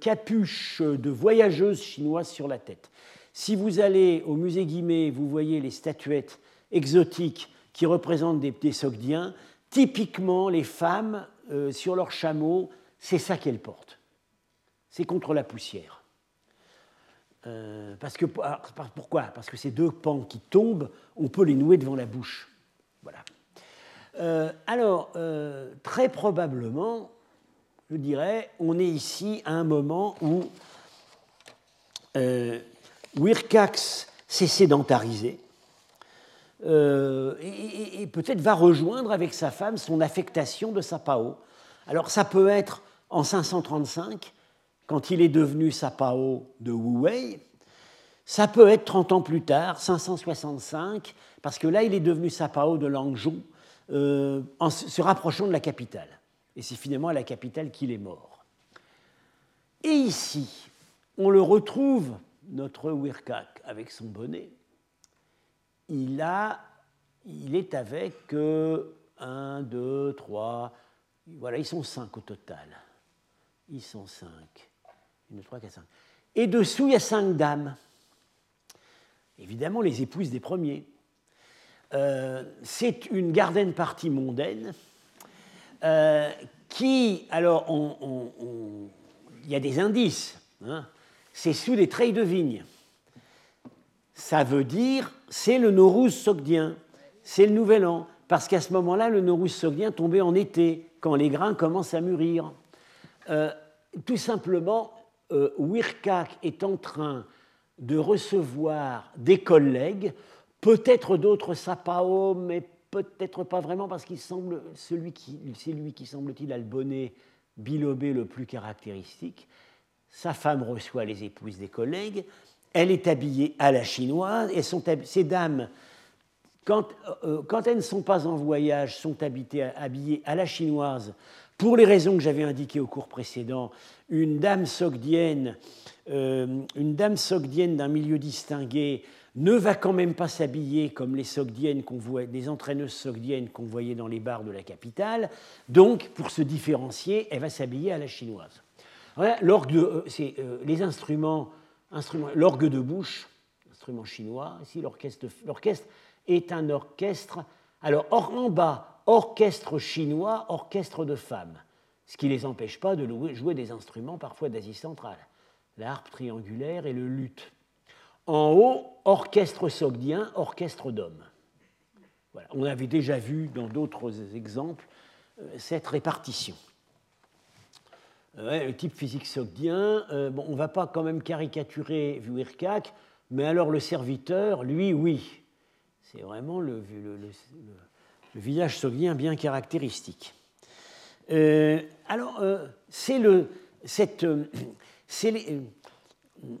capuche de voyageuse chinoise sur la tête. Si vous allez au musée Guimet, vous voyez les statuettes exotiques qui représentent des, des Sogdiens, typiquement les femmes euh, sur leur chameau, c'est ça qu'elles portent. C'est contre la poussière. Euh, parce que, pourquoi? Parce que ces deux pans qui tombent, on peut les nouer devant la bouche. Voilà. Euh, alors, euh, très probablement, je dirais, on est ici à un moment où Wirkax s'est sédentarisé et, peut-être va rejoindre avec sa femme son affectation de Sapao. Alors, ça peut être en 535, quand il est devenu Sapao de Wu Wei. Ça peut être 30 ans plus tard, 565, parce que là, il est devenu Sapao de Langzhou euh, en se rapprochant de la capitale. Et c'est finalement à la capitale qu'il est mort. Et ici, on le retrouve, notre Wirkak, avec son bonnet. Il, est avec euh, un, deux, trois, voilà, ils sont cinq au total. Ils sont cinq. Une, trois, quatre, cinq. Et dessous, il y a cinq dames. Évidemment, les épouses des premiers. Euh, c'est une garden partie mondaine euh, qui, alors, il y a des indices. Hein. c'est sous des treilles de vigne. Ça veut dire, c'est le Noruz sogdien, c'est le nouvel an, parce qu'à ce moment-là, le sogdien tombait en été, quand les grains commencent à mûrir. Euh, tout simplement, Wirkak est en train de recevoir des collègues peut-être d'autres sapao, mais peut-être pas vraiment parce qu'il semble celui qui, c'est lui qui semble-t-il a le bonnet bilobé le plus caractéristique. Sa femme reçoit les épouses des collègues. Elle est habillée à la chinoise et sont, ces dames quand, quand, elles ne sont pas en voyage, sont habitées, habillées à la chinoise, pour les raisons que j'avais indiquées au cours précédent, une dame sogdienne, une dame sogdienne d'un milieu distingué ne va quand même pas s'habiller comme les sogdiennes qu'on voit, des entraîneuses sogdiennes qu'on voyait dans les bars de la capitale. Donc, pour se différencier, elle va s'habiller à la chinoise. l'orgue euh, c'est euh, les instruments, instruments l'orgue de bouche, instrument chinois. Ici, l'orchestre, l'orchestre est un orchestre. Alors, en bas, orchestre chinois, orchestre de femmes, ce qui ne les empêche pas de jouer des instruments parfois d'Asie centrale, l'harpe triangulaire et le luth. En haut, orchestre sogdien, orchestre d'hommes. On avait déjà vu dans d'autres exemples euh, cette répartition. Euh, le type physique sogdien, euh, bon, on ne va pas quand même caricaturer Vuirkak, mais alors le serviteur, lui, oui. C'est vraiment le, le, visage sogdien bien caractéristique. alors, c'est le, cette,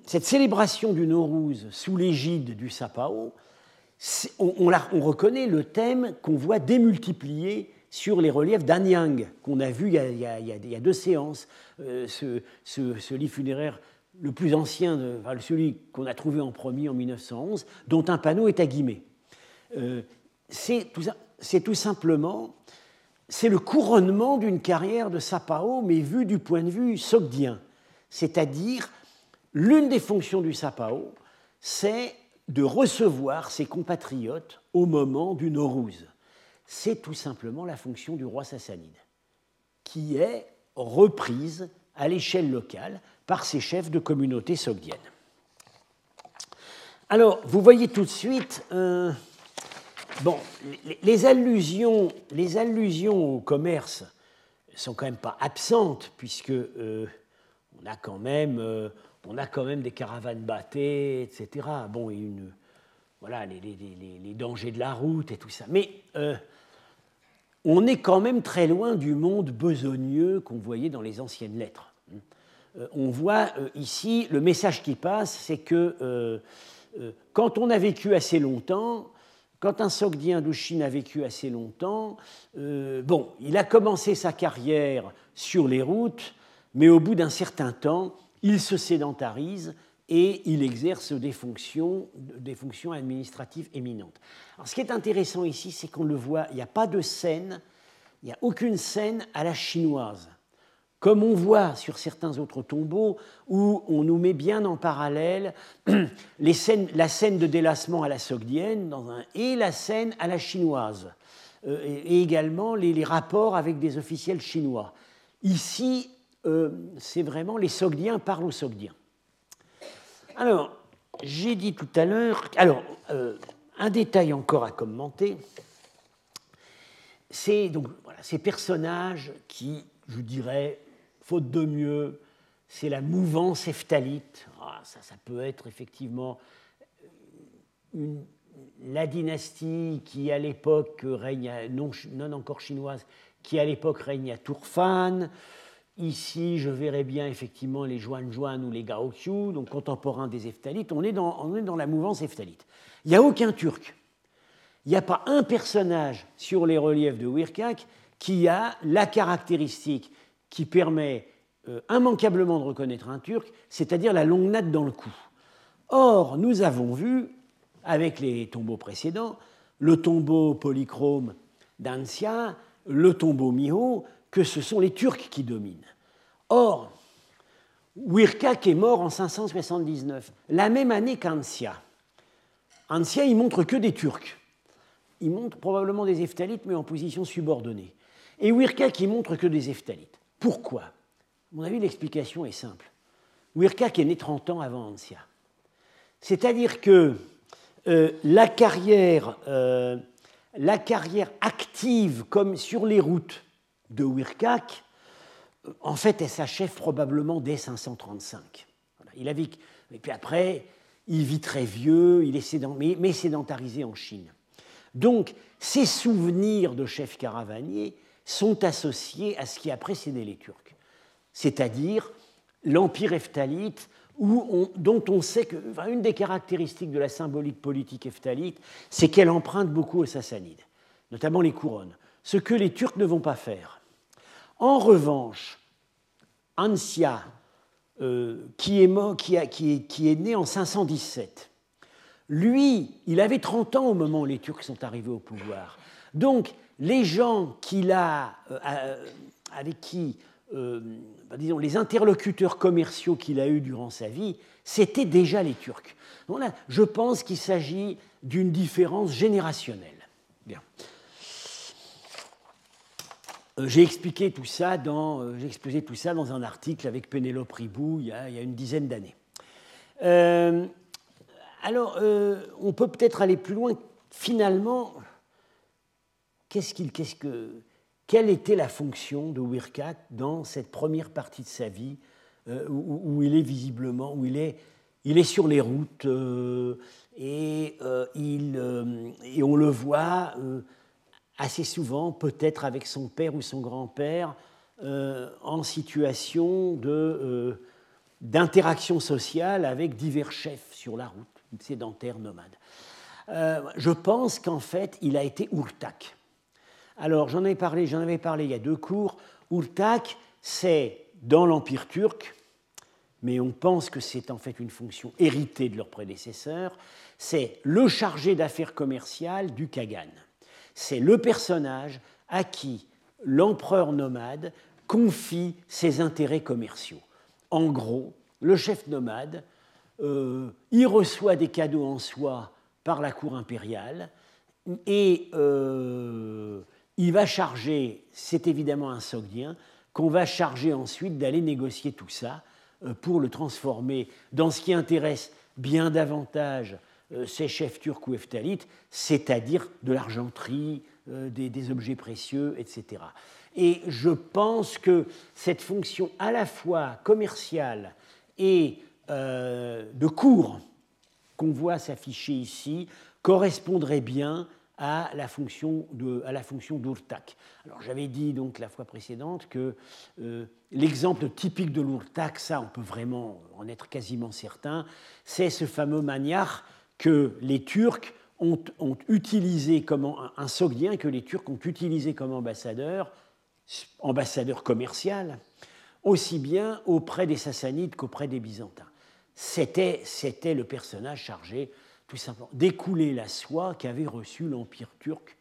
célébration du Nowruz sous l'égide du Sapao, on, on, reconnaît le thème qu'on voit démultiplié sur les reliefs d'Anyang, qu'on a vu il y a, deux séances. Euh, ce, livre funéraire le plus ancien, celui qu'on a trouvé en premier en 1911, dont un panneau est à guillemets. Euh, c'est tout, simplement c'est le couronnement d'une carrière de Sapao, mais vu du point de vue sogdien, c'est-à-dire L'une des fonctions du Sapao, c'est de recevoir ses compatriotes au moment du Nowruz. C'est tout simplement la fonction du roi sassanide, qui est reprise à l'échelle locale par ses chefs de communauté sogdienne. Alors, vous voyez tout de suite, bon, les, allusions, les allusions au commerce sont quand même pas absentes, puisque euh, on a quand même, euh, on a quand même des caravanes battées, etc. Bon, une, voilà, les, dangers de la route et tout ça. Mais euh, on est quand même très loin du monde besogneux qu'on voyait dans les anciennes lettres. On voit ici, le message qui passe, c'est que quand on a vécu assez longtemps, quand un Sogdien d'Ushine a vécu assez longtemps, bon, il a commencé sa carrière sur les routes, mais au bout d'un certain temps, il se sédentarise et il exerce des fonctions, des fonctions administratives éminentes. Alors, ce qui est intéressant ici, c'est qu'on le voit, il n'y a pas de scène, il n'y a aucune scène à la chinoise, comme on voit sur certains autres tombeaux où on nous met bien en parallèle [CLEARS THROAT] la scène de délassement à la sogdienne et la scène à la chinoise, euh, et, également les, les rapports avec des officiels chinois. Ici, euh, c'est vraiment les Sogdiens parlent aux Sogdiens. Alors, j'ai dit tout à l'heure, alors, euh, un détail encore à commenter, c'est donc voilà, ces personnages qui, je dirais, faute de mieux, c'est la mouvance ephthalite. Ah, ça, ça peut être effectivement euh, la dynastie qui, à l'époque, règne, non, encore chinoise, qui à l'époque règne à Tourfan, Ici, je verrais bien effectivement les Juan ou les Gaoqiu, donc contemporains des Eftalites. On est dans, on est dans la mouvance Eftalite. Il n'y a aucun Turc. Il n'y a pas un personnage sur les reliefs de Wirkak qui a la caractéristique qui permet euh, immanquablement de reconnaître un Turc, c'est-à-dire la longue natte dans le cou. Or, nous avons vu, avec les tombeaux précédents, le tombeau polychrome d'Ansia, le tombeau Miho, que ce sont les Turcs qui dominent. Or, Wirkak est mort en 579, la même année qu'Ansia. Ansia, il montre que des Turcs. Il montre probablement des Eftalites, mais en position subordonnée. Et Wirkak, il montre que des Eftalites. Pourquoi? À mon avis, l'explication est simple. Wirkak est né 30 ans avant Ansia. C'est-à-dire que euh, la, carrière, euh, la carrière active, comme sur les routes, de Wirkak, en fait, elle s'achève probablement dès 535. Il a et puis après, il vit très vieux, il est mais, sédentarisé en Chine. Donc, ses souvenirs de chef caravanier sont associés à ce qui a précédé les Turcs, c'est-à-dire l'empire ephthalite dont on sait que une des caractéristiques de la symbolique politique eftalite, c'est qu'elle emprunte beaucoup aux Sassanides, notamment les couronnes, ce que les Turcs ne vont pas faire. En revanche, Ansia, euh, qui, est a, qui, qui, est né en 517, lui, il avait 30 ans au moment où les Turcs sont arrivés au pouvoir. Donc, les gens qu'il a, euh, avec qui euh, bah, disons, les interlocuteurs commerciaux qu'il a eus durant sa vie, c'était déjà les Turcs. Donc là, je pense qu'il s'agit d'une différence générationnelle. Bien. Euh, j'ai expliqué tout ça dans, euh, tout ça dans un article avec Pénélope Ribou il y a une dizaine d'années. alors, on peut peut-être aller plus loin. Finalement, qu'est-ce qu'il, qu'est-ce que, quelle était la fonction de Wirkat dans cette première partie de sa vie euh, où, il est visiblement, où il est, il est sur les routes euh, et, euh, il, et on le voit assez souvent, peut-être avec son père ou son grand-père, en situation de, d'interaction sociale avec divers chefs sur la route, sédentaire, nomade. je pense qu'en fait, il a été Urtak. Alors, j'en avais parlé, j'en avais parlé il y a deux cours. Urtak, c'est dans l'Empire turc, mais on pense que c'est en fait une fonction héritée de leurs prédécesseurs, c'est le chargé d'affaires commerciales du Kagan. C'est le personnage à qui l'empereur nomade confie ses intérêts commerciaux. En gros, le chef nomade, euh, il reçoit des cadeaux en soie par la cour impériale et euh, il va charger, c'est évidemment un sogdien, qu'on va charger ensuite d'aller négocier tout ça euh, pour le transformer dans ce qui intéresse bien davantage euh, ces chefs turcs ou eftalites, c'est-à-dire de l'argenterie, euh, des, objets précieux, etc. Et je pense que cette fonction à la fois commerciale et de cours qu'on voit s'afficher ici correspondrait bien à la fonction de, à la fonction d'Urtak. Alors j'avais dit donc la fois précédente que euh, l'exemple typique de l'Urtak, ça on peut vraiment en être quasiment certain, c'est ce fameux maniar que les Turcs ont, utilisé comme un, un sogdien que les Turcs ont utilisé comme ambassadeur, ambassadeur commercial, aussi bien auprès des Sassanides qu'auprès des Byzantins. C'était, c'était le personnage chargé tout simplement d'écouler la soie qu'avait reçue l'Empire turc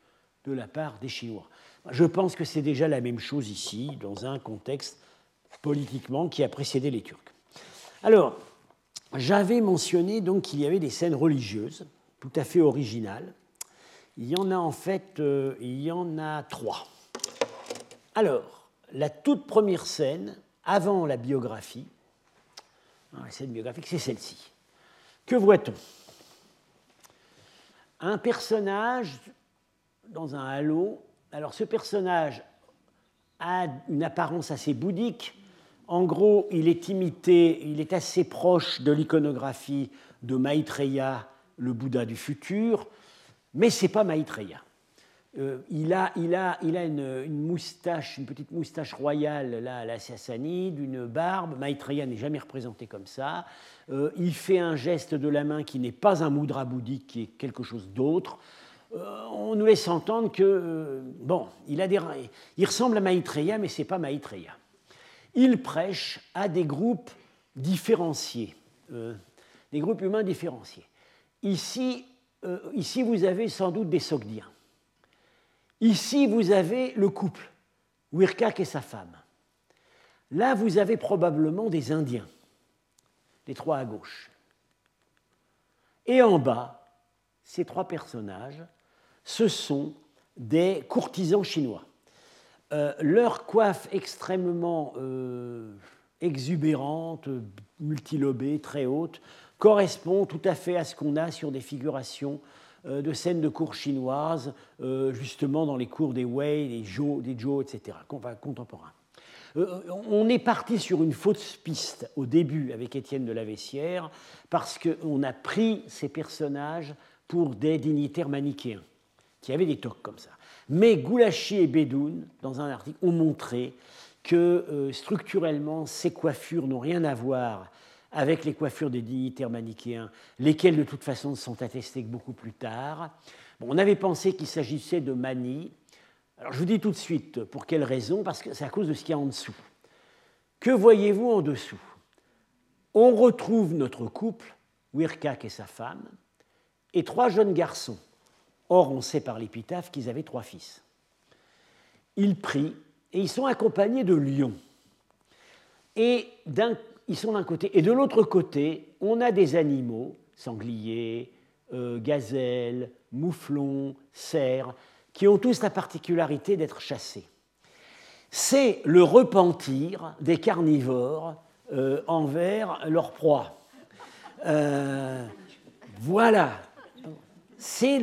de la part des Chinois. Je pense que c'est déjà la même chose ici, dans un contexte politiquement qui a précédé les Turcs. Alors, j'avais mentionné donc qu'il y avait des scènes religieuses tout à fait originales. Il y en a en fait, euh, il y en a trois. Alors, la toute première scène, avant la biographie, la scène biographique, c'est celle-ci. Que voit-on? Un personnage dans un halo. Alors ce personnage a une apparence assez bouddhique. En gros, il est imité, il est assez proche de l'iconographie de Maitreya, le Bouddha du futur, mais c'est pas Maitreya. Euh, il, a, il, a, il a une, moustache, une petite moustache royale là, à la Sassanide, une barbe. Maitreya n'est jamais représenté comme ça. Euh, il fait un geste de la main qui n'est pas un moudra bouddhique, qui est quelque chose d'autre. Euh, on nous laisse entendre que, bon, il, a des, il ressemble à Maitreya, mais ce n'est pas Maitreya. Il prêche à des groupes différenciés, des groupes humains différenciés. Ici, ici, vous avez sans doute des Sogdiens Ici, vous avez le couple, Wirkak et sa femme. Là, vous avez probablement des Indiens, les trois à gauche. Et en bas, ces trois personnages, ce sont des courtisans chinois. Euh, leur coiffe extrêmement euh, exubérante, multilobée, très haute, correspond tout à fait à ce qu'on a sur des figurations de scènes de cours chinoises, euh, justement dans les cours des Wei, des Zhou, des Zhou etc., contemporains. Euh, on est parti sur une fausse piste au début avec Étienne de la Vessière, parce qu'on a pris ces personnages pour des dignitaires manichéens, qui avaient des toques comme ça. Mais Goulachi et Bedoun, dans un article, ont montré que structurellement, ces coiffures n'ont rien à voir avec les coiffures des dignitaires manichéens, lesquelles de toute façon sont attestées beaucoup plus tard. on avait pensé qu'il s'agissait de manie. Alors je vous dis tout de suite pour quelle raison, parce que c'est à cause de ce qu'il y a en dessous. Que voyez-vous en dessous? On retrouve notre couple, Wirkak et sa femme, et trois jeunes garçons. Or, on sait par l'épitaphe qu'ils avaient trois fils. Ils prient et ils sont accompagnés de lions. Et ils sont d'un côté. Et de l'autre côté, on a des animaux, sangliers, euh, gazelles, mouflons, cerfs, qui ont tous la particularité d'être chassés. C'est le repentir des carnivores euh, envers leur proie. Euh, voilà, c'est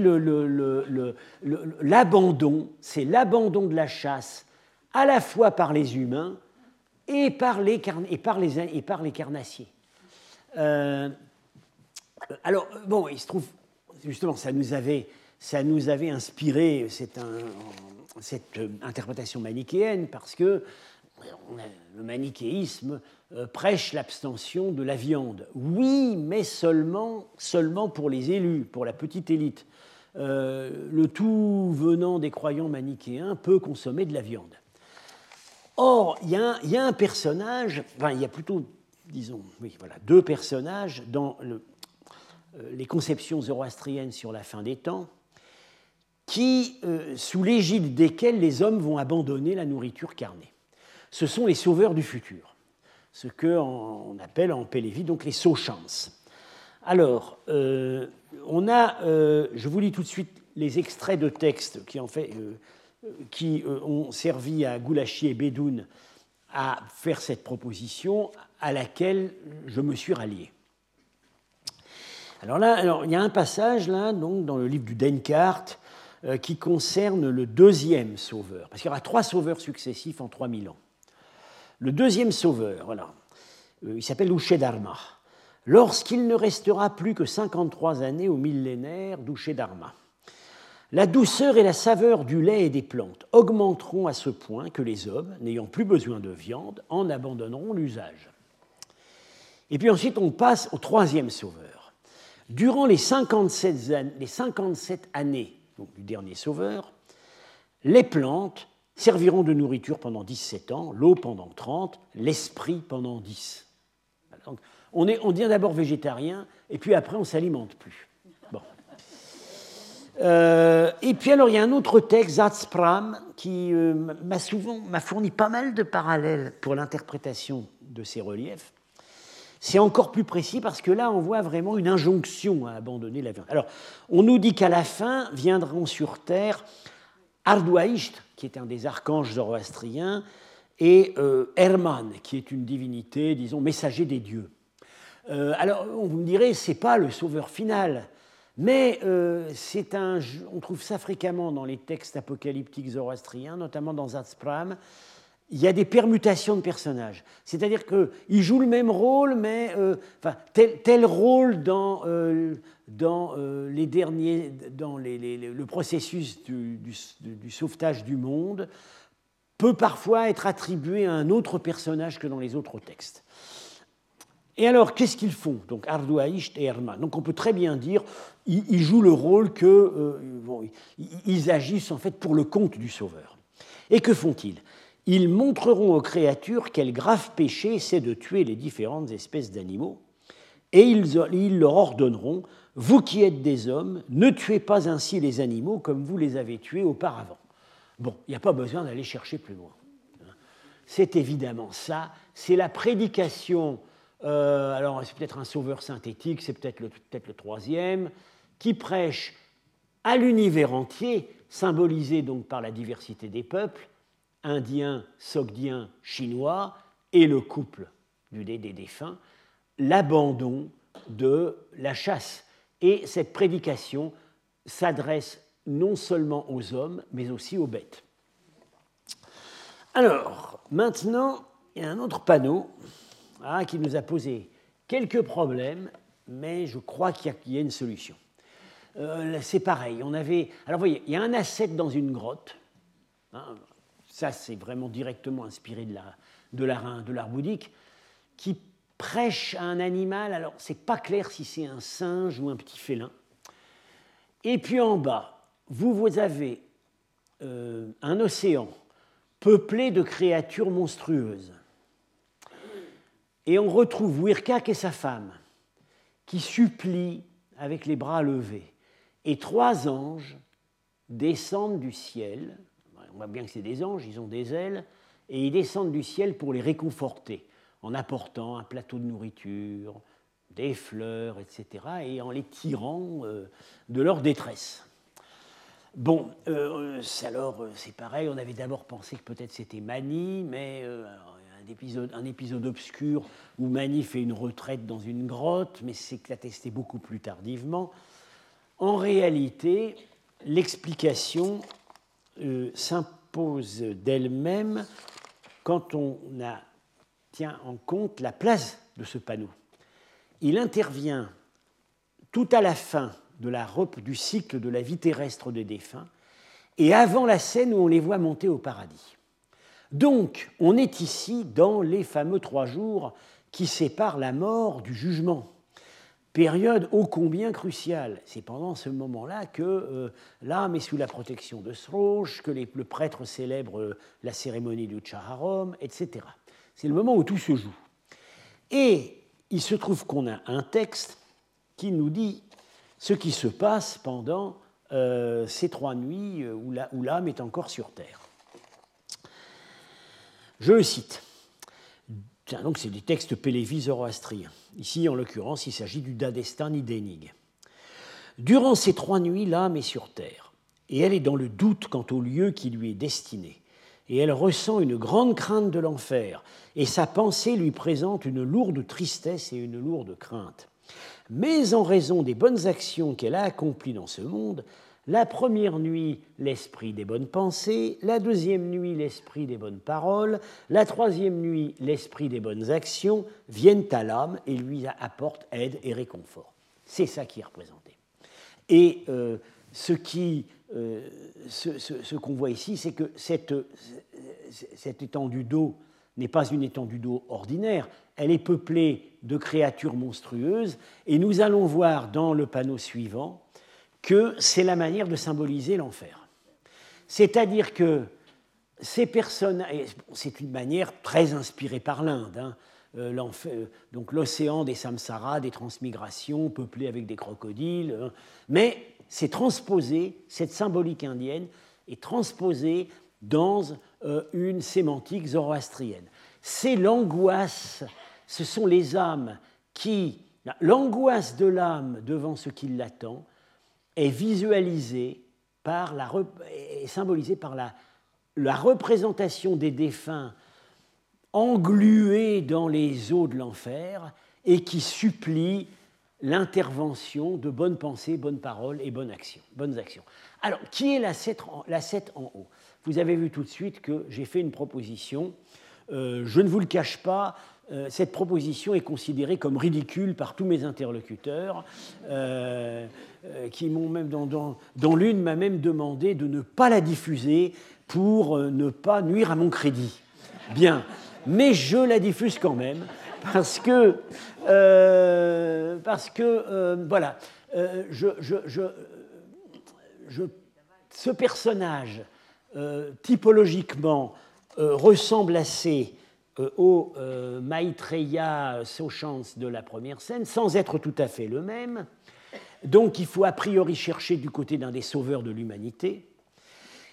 l'abandon, c'est l'abandon de la chasse à la fois par les humains et par les, et par les, et par les carnassiers. Euh, alors, bon, il se trouve, justement, ça nous avait, ça nous avait inspiré cette, cette interprétation manichéenne parce que le manichéisme euh, prêche l'abstention de la viande. Oui, mais seulement, seulement pour les élus, pour la petite élite. Euh, le tout venant des croyants manichéens peut consommer de la viande. Or, il y, a un personnage, enfin, il y a plutôt, disons, oui, voilà, deux personnages dans euh, les conceptions zoroastriennes sur la fin des temps, qui, sous l'égide desquels les hommes vont abandonner la nourriture carnée. Ce sont les sauveurs du futur ce qu'on appelle en Pélévie donc les Sochans. Alors, euh, on a, euh, je vous lis tout de suite les extraits de textes qui, en fait, euh, qui ont servi à Goulachi et Bédoun à faire cette proposition à laquelle je me suis rallié. Alors là, alors, il y a un passage là, donc, dans le livre du Denkart qui concerne le deuxième sauveur, parce qu'il y aura trois sauveurs successifs en 3000 ans. Le deuxième sauveur, voilà, euh, il s'appelle Dharma. Lorsqu'il ne restera plus que 53 années au millénaire Dharma, la douceur et la saveur du lait et des plantes augmenteront à ce point que les hommes, n'ayant plus besoin de viande, en abandonneront l'usage. Et puis ensuite, on passe au troisième sauveur. Durant les 57, les 57 années du dernier sauveur, les plantes serviront de nourriture pendant 17 ans, l'eau pendant 30, l'esprit pendant 10. on, est, on devient d'abord végétarien, et puis après on s'alimente plus. Euh, et puis alors il y a un autre texte, Zatspram, qui euh, m'a souvent m'a fourni pas mal de parallèles pour l'interprétation de ces reliefs. C'est encore plus précis parce que là, on voit vraiment une injonction à abandonner la viande. Alors, on nous dit qu'à la fin viendront sur terre Ardouaïcht, qui est un des archanges zoroastriens, et euh, Herman, qui est une divinité, disons, messager des dieux. Euh, alors, on vous me dirait, c'est pas le sauveur final, mais euh, c'est un, on trouve ça fréquemment dans les textes apocalyptiques zoroastriens, notamment dans Zatspram. Il y a des permutations de personnages. C'est-à-dire qu'il joue le même rôle, mais enfin, tel, rôle dans dans, euh, les derniers, dans le processus du, sauvetage du monde peut parfois être attribué à un autre personnage que dans les autres textes. Et alors, qu'est-ce qu'ils font Donc, Ardouaïcht et Herman? Donc, on peut très bien dire, ils, jouent le rôle que. Euh, ils agissent en fait pour le compte du Sauveur. Et que font-ils? Ils montreront aux créatures quel grave péché c'est de tuer les différentes espèces d'animaux, et ils leur ordonneront vous qui êtes des hommes, ne tuez pas ainsi les animaux comme vous les avez tués auparavant. Bon, il n'y a pas besoin d'aller chercher plus loin. C'est évidemment ça, c'est la prédication, euh, alors c'est peut-être un sauveur synthétique, c'est peut-être le, troisième, qui prêche à l'univers entier, symbolisé donc par la diversité des peuples, indiens, sogdiens, chinois, et le couple du des défunts, l'abandon de la chasse et cette prédication s'adresse non seulement aux hommes, mais aussi aux bêtes. Alors, maintenant, il y a un autre panneau hein, qui nous a posé quelques problèmes, mais je crois qu'il y, a une solution. Euh, c'est pareil, on avait... Alors, voyez, il y a un ascète dans une grotte. Hein, ça, c'est vraiment directement inspiré de l'art de bouddhique, qui prêche à un animal. Alors, c'est pas clair si c'est un singe ou un petit félin. Et puis en bas, vous, vous avez euh, un océan peuplé de créatures monstrueuses. Et on retrouve Wirkak et sa femme qui supplient avec les bras levés. Et trois anges descendent du ciel. On voit bien que c'est des anges, ils ont des ailes. Et ils descendent du ciel pour les réconforter en apportant un plateau de nourriture, des fleurs, etc. Et en les tirant euh, de leur détresse. Bon, euh, alors euh, c'est pareil, on avait d'abord pensé que peut-être c'était Mani, mais un, épisode, obscur où Mani fait une retraite dans une grotte, mais c'est attesté beaucoup plus tardivement. En réalité, l'explication s'impose d'elle-même quand on tient en compte la place de ce panneau. Il intervient tout à la fin du cycle de la vie terrestre des défunts et avant la scène où on les voit monter au paradis. Donc, on est ici dans les fameux trois jours qui séparent la mort du jugement. Période ô combien cruciale. C'est pendant ce moment-là que euh, l'âme est sous la protection de Sroche, que le prêtre célèbre euh, la cérémonie du Chaharom, etc. C'est le moment où tout se joue. Et il se trouve qu'on a un texte qui nous dit ce qui se passe pendant euh, ces trois nuits où l'âme est encore sur terre. Je le cite. Donc c'est des textes pélévis zoroastriens. Ici, en l'occurrence, il s'agit du Dadestan Idénig. Durant ces trois nuits, l'âme est sur terre, et elle est dans le doute quant au lieu qui lui est destiné. Et elle ressent une grande crainte de l'enfer, et sa pensée lui présente une lourde tristesse et une lourde crainte. Mais en raison des bonnes actions qu'elle a accomplies dans ce monde, la première nuit, l'esprit des bonnes pensées, la deuxième nuit, l'esprit des bonnes paroles, la troisième nuit, l'esprit des bonnes actions viennent à l'âme et lui apportent aide et réconfort. C'est ça qui est représenté. Et euh, ce euh, ce, qu'on voit ici, c'est que cette étendue d'eau n'est pas une étendue d'eau ordinaire, elle est peuplée de créatures monstrueuses, et nous allons voir dans le panneau suivant que c'est la manière de symboliser l'enfer. C'est-à-dire que ces personnes, c'est une manière très inspirée par l'Inde, hein, euh, donc l'océan des samsaras, des transmigrations, peuplé avec des crocodiles, hein, mais c'est transposé, cette symbolique indienne est transposée dans euh, une sémantique zoroastrienne. C'est l'angoisse, ce sont les âmes qui, l'angoisse de l'âme devant ce qui l'attend, est visualisée par la, est symbolisée par la, la représentation des défunts englués dans les eaux de l'enfer et qui supplient l'intervention de bonnes pensées, bonnes paroles et bonnes actions. Bonnes actions. Alors, qui est la 7 en, haut? Vous avez vu tout de suite que j'ai fait une proposition. Euh, je ne vous le cache pas, cette proposition est considérée comme ridicule par tous mes interlocuteurs, euh, euh, qui m'ont même, dans, l'une m'a même demandé de ne pas la diffuser pour ne pas nuire à mon crédit. Bien, mais je la diffuse quand même parce que, parce que voilà, je, ce personnage typologiquement ressemble assez euh, au euh, Maitreya Sochance de la première scène, sans être tout à fait le même. Donc il faut a priori chercher du côté d'un des sauveurs de l'humanité.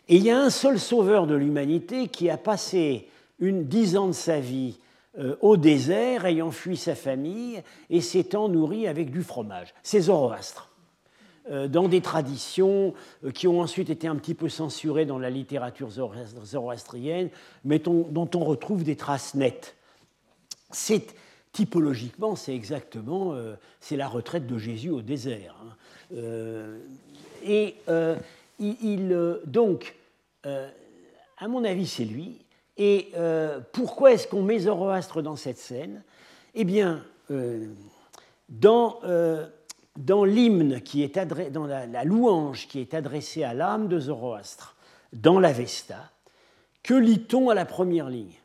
Et il y a un seul sauveur de l'humanité qui a passé une dix ans de sa vie euh, au désert, ayant fui sa famille et s'étant nourri avec du fromage. C'est Zoroastre. Euh, dans des traditions euh, qui ont ensuite été un petit peu censurées dans la littérature zoroastrienne, mais dont on retrouve des traces nettes. Typologiquement, c'est exactement, euh, c'est la retraite de Jésus au désert. Hein. et il, donc, à mon avis, c'est lui. Et pourquoi est-ce qu'on met Zoroastre dans cette scène? Eh bien, dans dans l'hymne qui est dans la, louange qui est adressée à l'âme de Zoroastre, dans l'Avesta, que lit-on à la première ligne?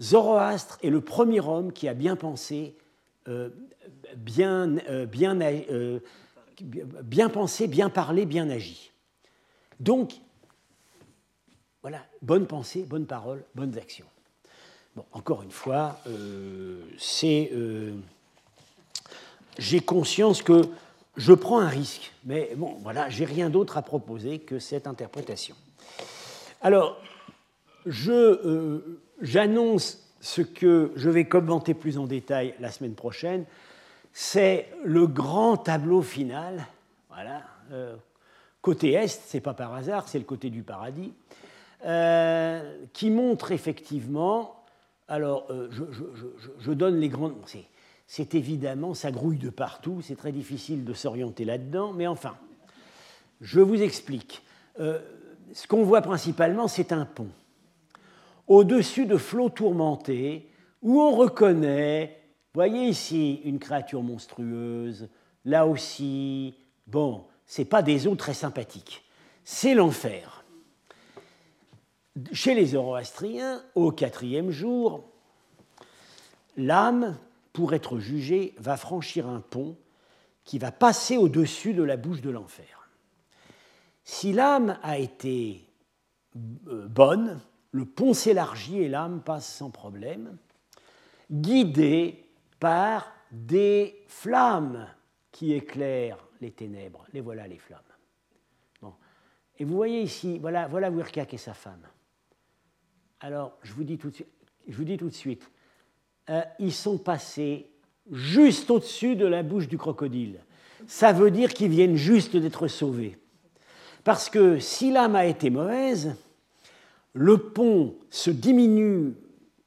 Zoroastre est le premier homme qui a bien pensé bien, bien, bien pensé, bien parlé, bien agi. Donc, voilà, bonne pensée, bonne parole, bonnes actions. Bon, encore une fois, c'est j'ai conscience que je prends un risque, mais bon, voilà, j'ai rien d'autre à proposer que cette interprétation. Alors, euh, j'annonce ce que je vais commenter plus en détail la semaine prochaine. C'est le grand tableau final. Voilà. Euh, côté est, c'est pas par hasard, c'est le côté du paradis, euh, qui montre effectivement. Alors, je, je, donne les grandes c'est évidemment, ça grouille de partout, c'est très difficile de s'orienter là-dedans, mais enfin, je vous explique. Euh, ce qu'on voit principalement, c'est un pont. Au-dessus de flots tourmentés, où on reconnaît, voyez ici, une créature monstrueuse, là aussi, bon, c'est pas des eaux très sympathiques, c'est l'enfer. Chez les Zoroastriens, au quatrième jour, l'âme pour être jugé, va franchir un pont qui va passer au-dessus de la bouche de l'enfer. Si l'âme a été euh, bonne, le pont s'élargit et l'âme passe sans problème, guidée par des flammes qui éclairent les ténèbres. Les voilà les flammes. Bon. Et vous voyez ici, voilà, voilà Wirkak et sa femme. Alors, je vous dis tout de suite, je vous dis tout de suite euh, ils sont passés juste au-dessus de la bouche du crocodile. Ça veut dire qu'ils viennent juste d'être sauvés. Parce que si l'âme a été mauvaise, le pont se diminue,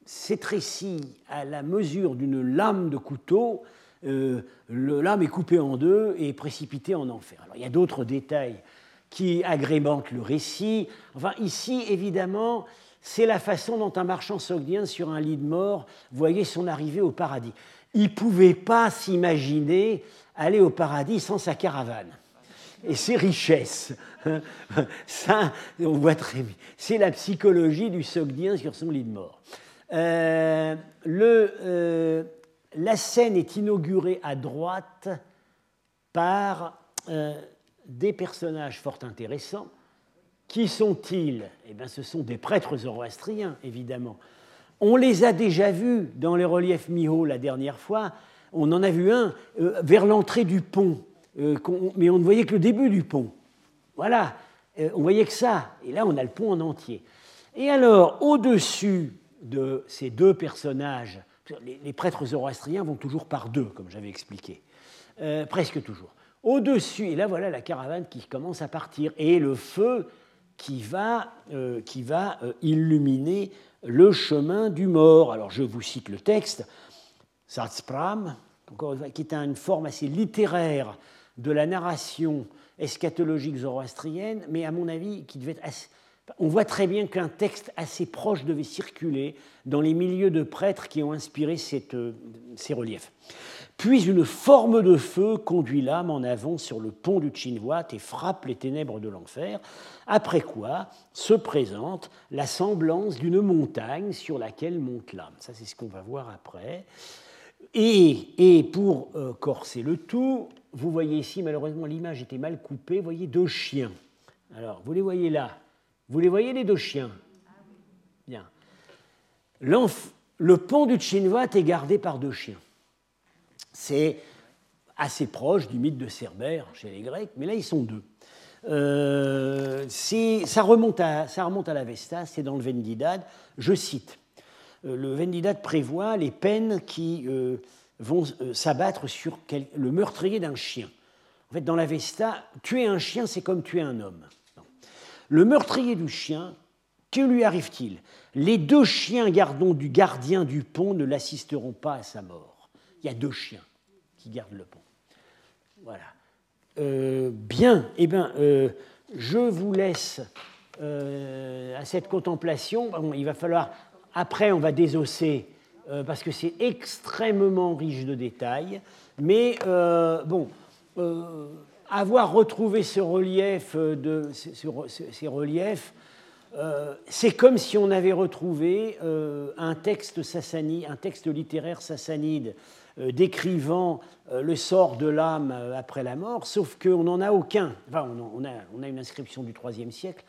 s'étrécit à la mesure d'une lame de couteau. Euh, le lame est coupé en deux et précipité en enfer. Alors, il y a d'autres détails qui agrémentent le récit. Enfin, ici, évidemment, c'est la façon dont un marchand sogdien sur un lit de mort voyait son arrivée au paradis. Il ne pouvait pas s'imaginer aller au paradis sans sa caravane et ses richesses. [LAUGHS] Ça, on voit très bien. C'est la psychologie du sogdien sur son lit de mort. Euh, euh, la scène est inaugurée à droite par euh, des personnages fort intéressants qui sont-ils? Eh bien, ce sont des prêtres zoroastriens, évidemment. On les a déjà vus dans les reliefs Miho la dernière fois. On en a vu un euh, vers l'entrée du pont, euh, mais on ne voyait que le début du pont. Voilà, euh, on voyait que ça. Et là, on a le pont en entier. Et alors, au-dessus de ces deux personnages, les, les, prêtres zoroastriens vont toujours par deux, comme j'avais expliqué, presque toujours. Au-dessus, et là voilà la caravane qui commence à partir, et le feu qui va, euh, qui va euh, illuminer le chemin du mort. Alors je vous cite le texte, Satspram, qui est une forme assez littéraire de la narration eschatologique zoroastrienne, mais à mon avis qui devait être on voit très bien qu'un texte assez proche devait circuler dans les milieux de prêtres qui ont inspiré euh, ces reliefs. Puis une forme de feu conduit l'âme en avant sur le pont du Chinwat et frappe les ténèbres de l'enfer, après quoi se présente la semblance d'une montagne sur laquelle monte l'âme. Ça, c'est ce qu'on va voir après. Et, pour euh, corser le tout, vous voyez ici, malheureusement, l'image était mal coupée, vous voyez deux chiens. Alors, vous les voyez là. Vous les voyez, les deux chiens? Bien. Le pont du Chinwat est gardé par deux chiens. C'est assez proche du mythe de Cerbère chez les Grecs, mais là ils sont deux. Euh, ça, remonte à, ça remonte à c'est dans le Vendidad. Je cite euh, le Vendidad prévoit les peines qui euh, vont s'abattre sur le meurtrier d'un chien. En fait, dans l'Avesta, tuer un chien, c'est comme tuer un homme. Le meurtrier du chien, que lui arrive-t-il? Les deux chiens gardons du gardien du pont ne l'assisteront pas à sa mort il y a deux chiens qui gardent le pont. Voilà. Euh, bien, eh bien, euh, je vous laisse euh, à cette contemplation. il va falloir, après, on va désosser parce que c'est extrêmement riche de détails. Mais bon, avoir retrouvé ce relief ces reliefs, c'est comme si on avait retrouvé un texte sassani, un texte littéraire sassanide décrivant le sort de l'âme après la mort, sauf qu'on n'en a aucun. Enfin, on a, une inscription du IIIe siècle,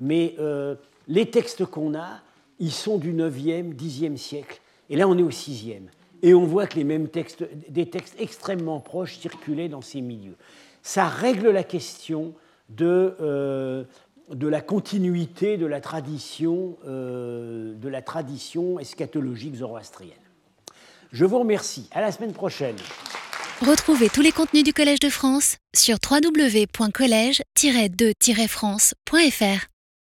mais les textes qu'on a, ils sont du 9e, 10e siècle. Et là, on est au 6e. Et on voit que les mêmes textes, des textes extrêmement proches circulaient dans ces milieux. Ça règle la question de, euh, de la continuité de la tradition, euh, de la tradition eschatologique zoroastrienne. Je vous remercie. À la semaine prochaine. Retrouvez tous les contenus du Collège de France sur www.colège-2-france.fr.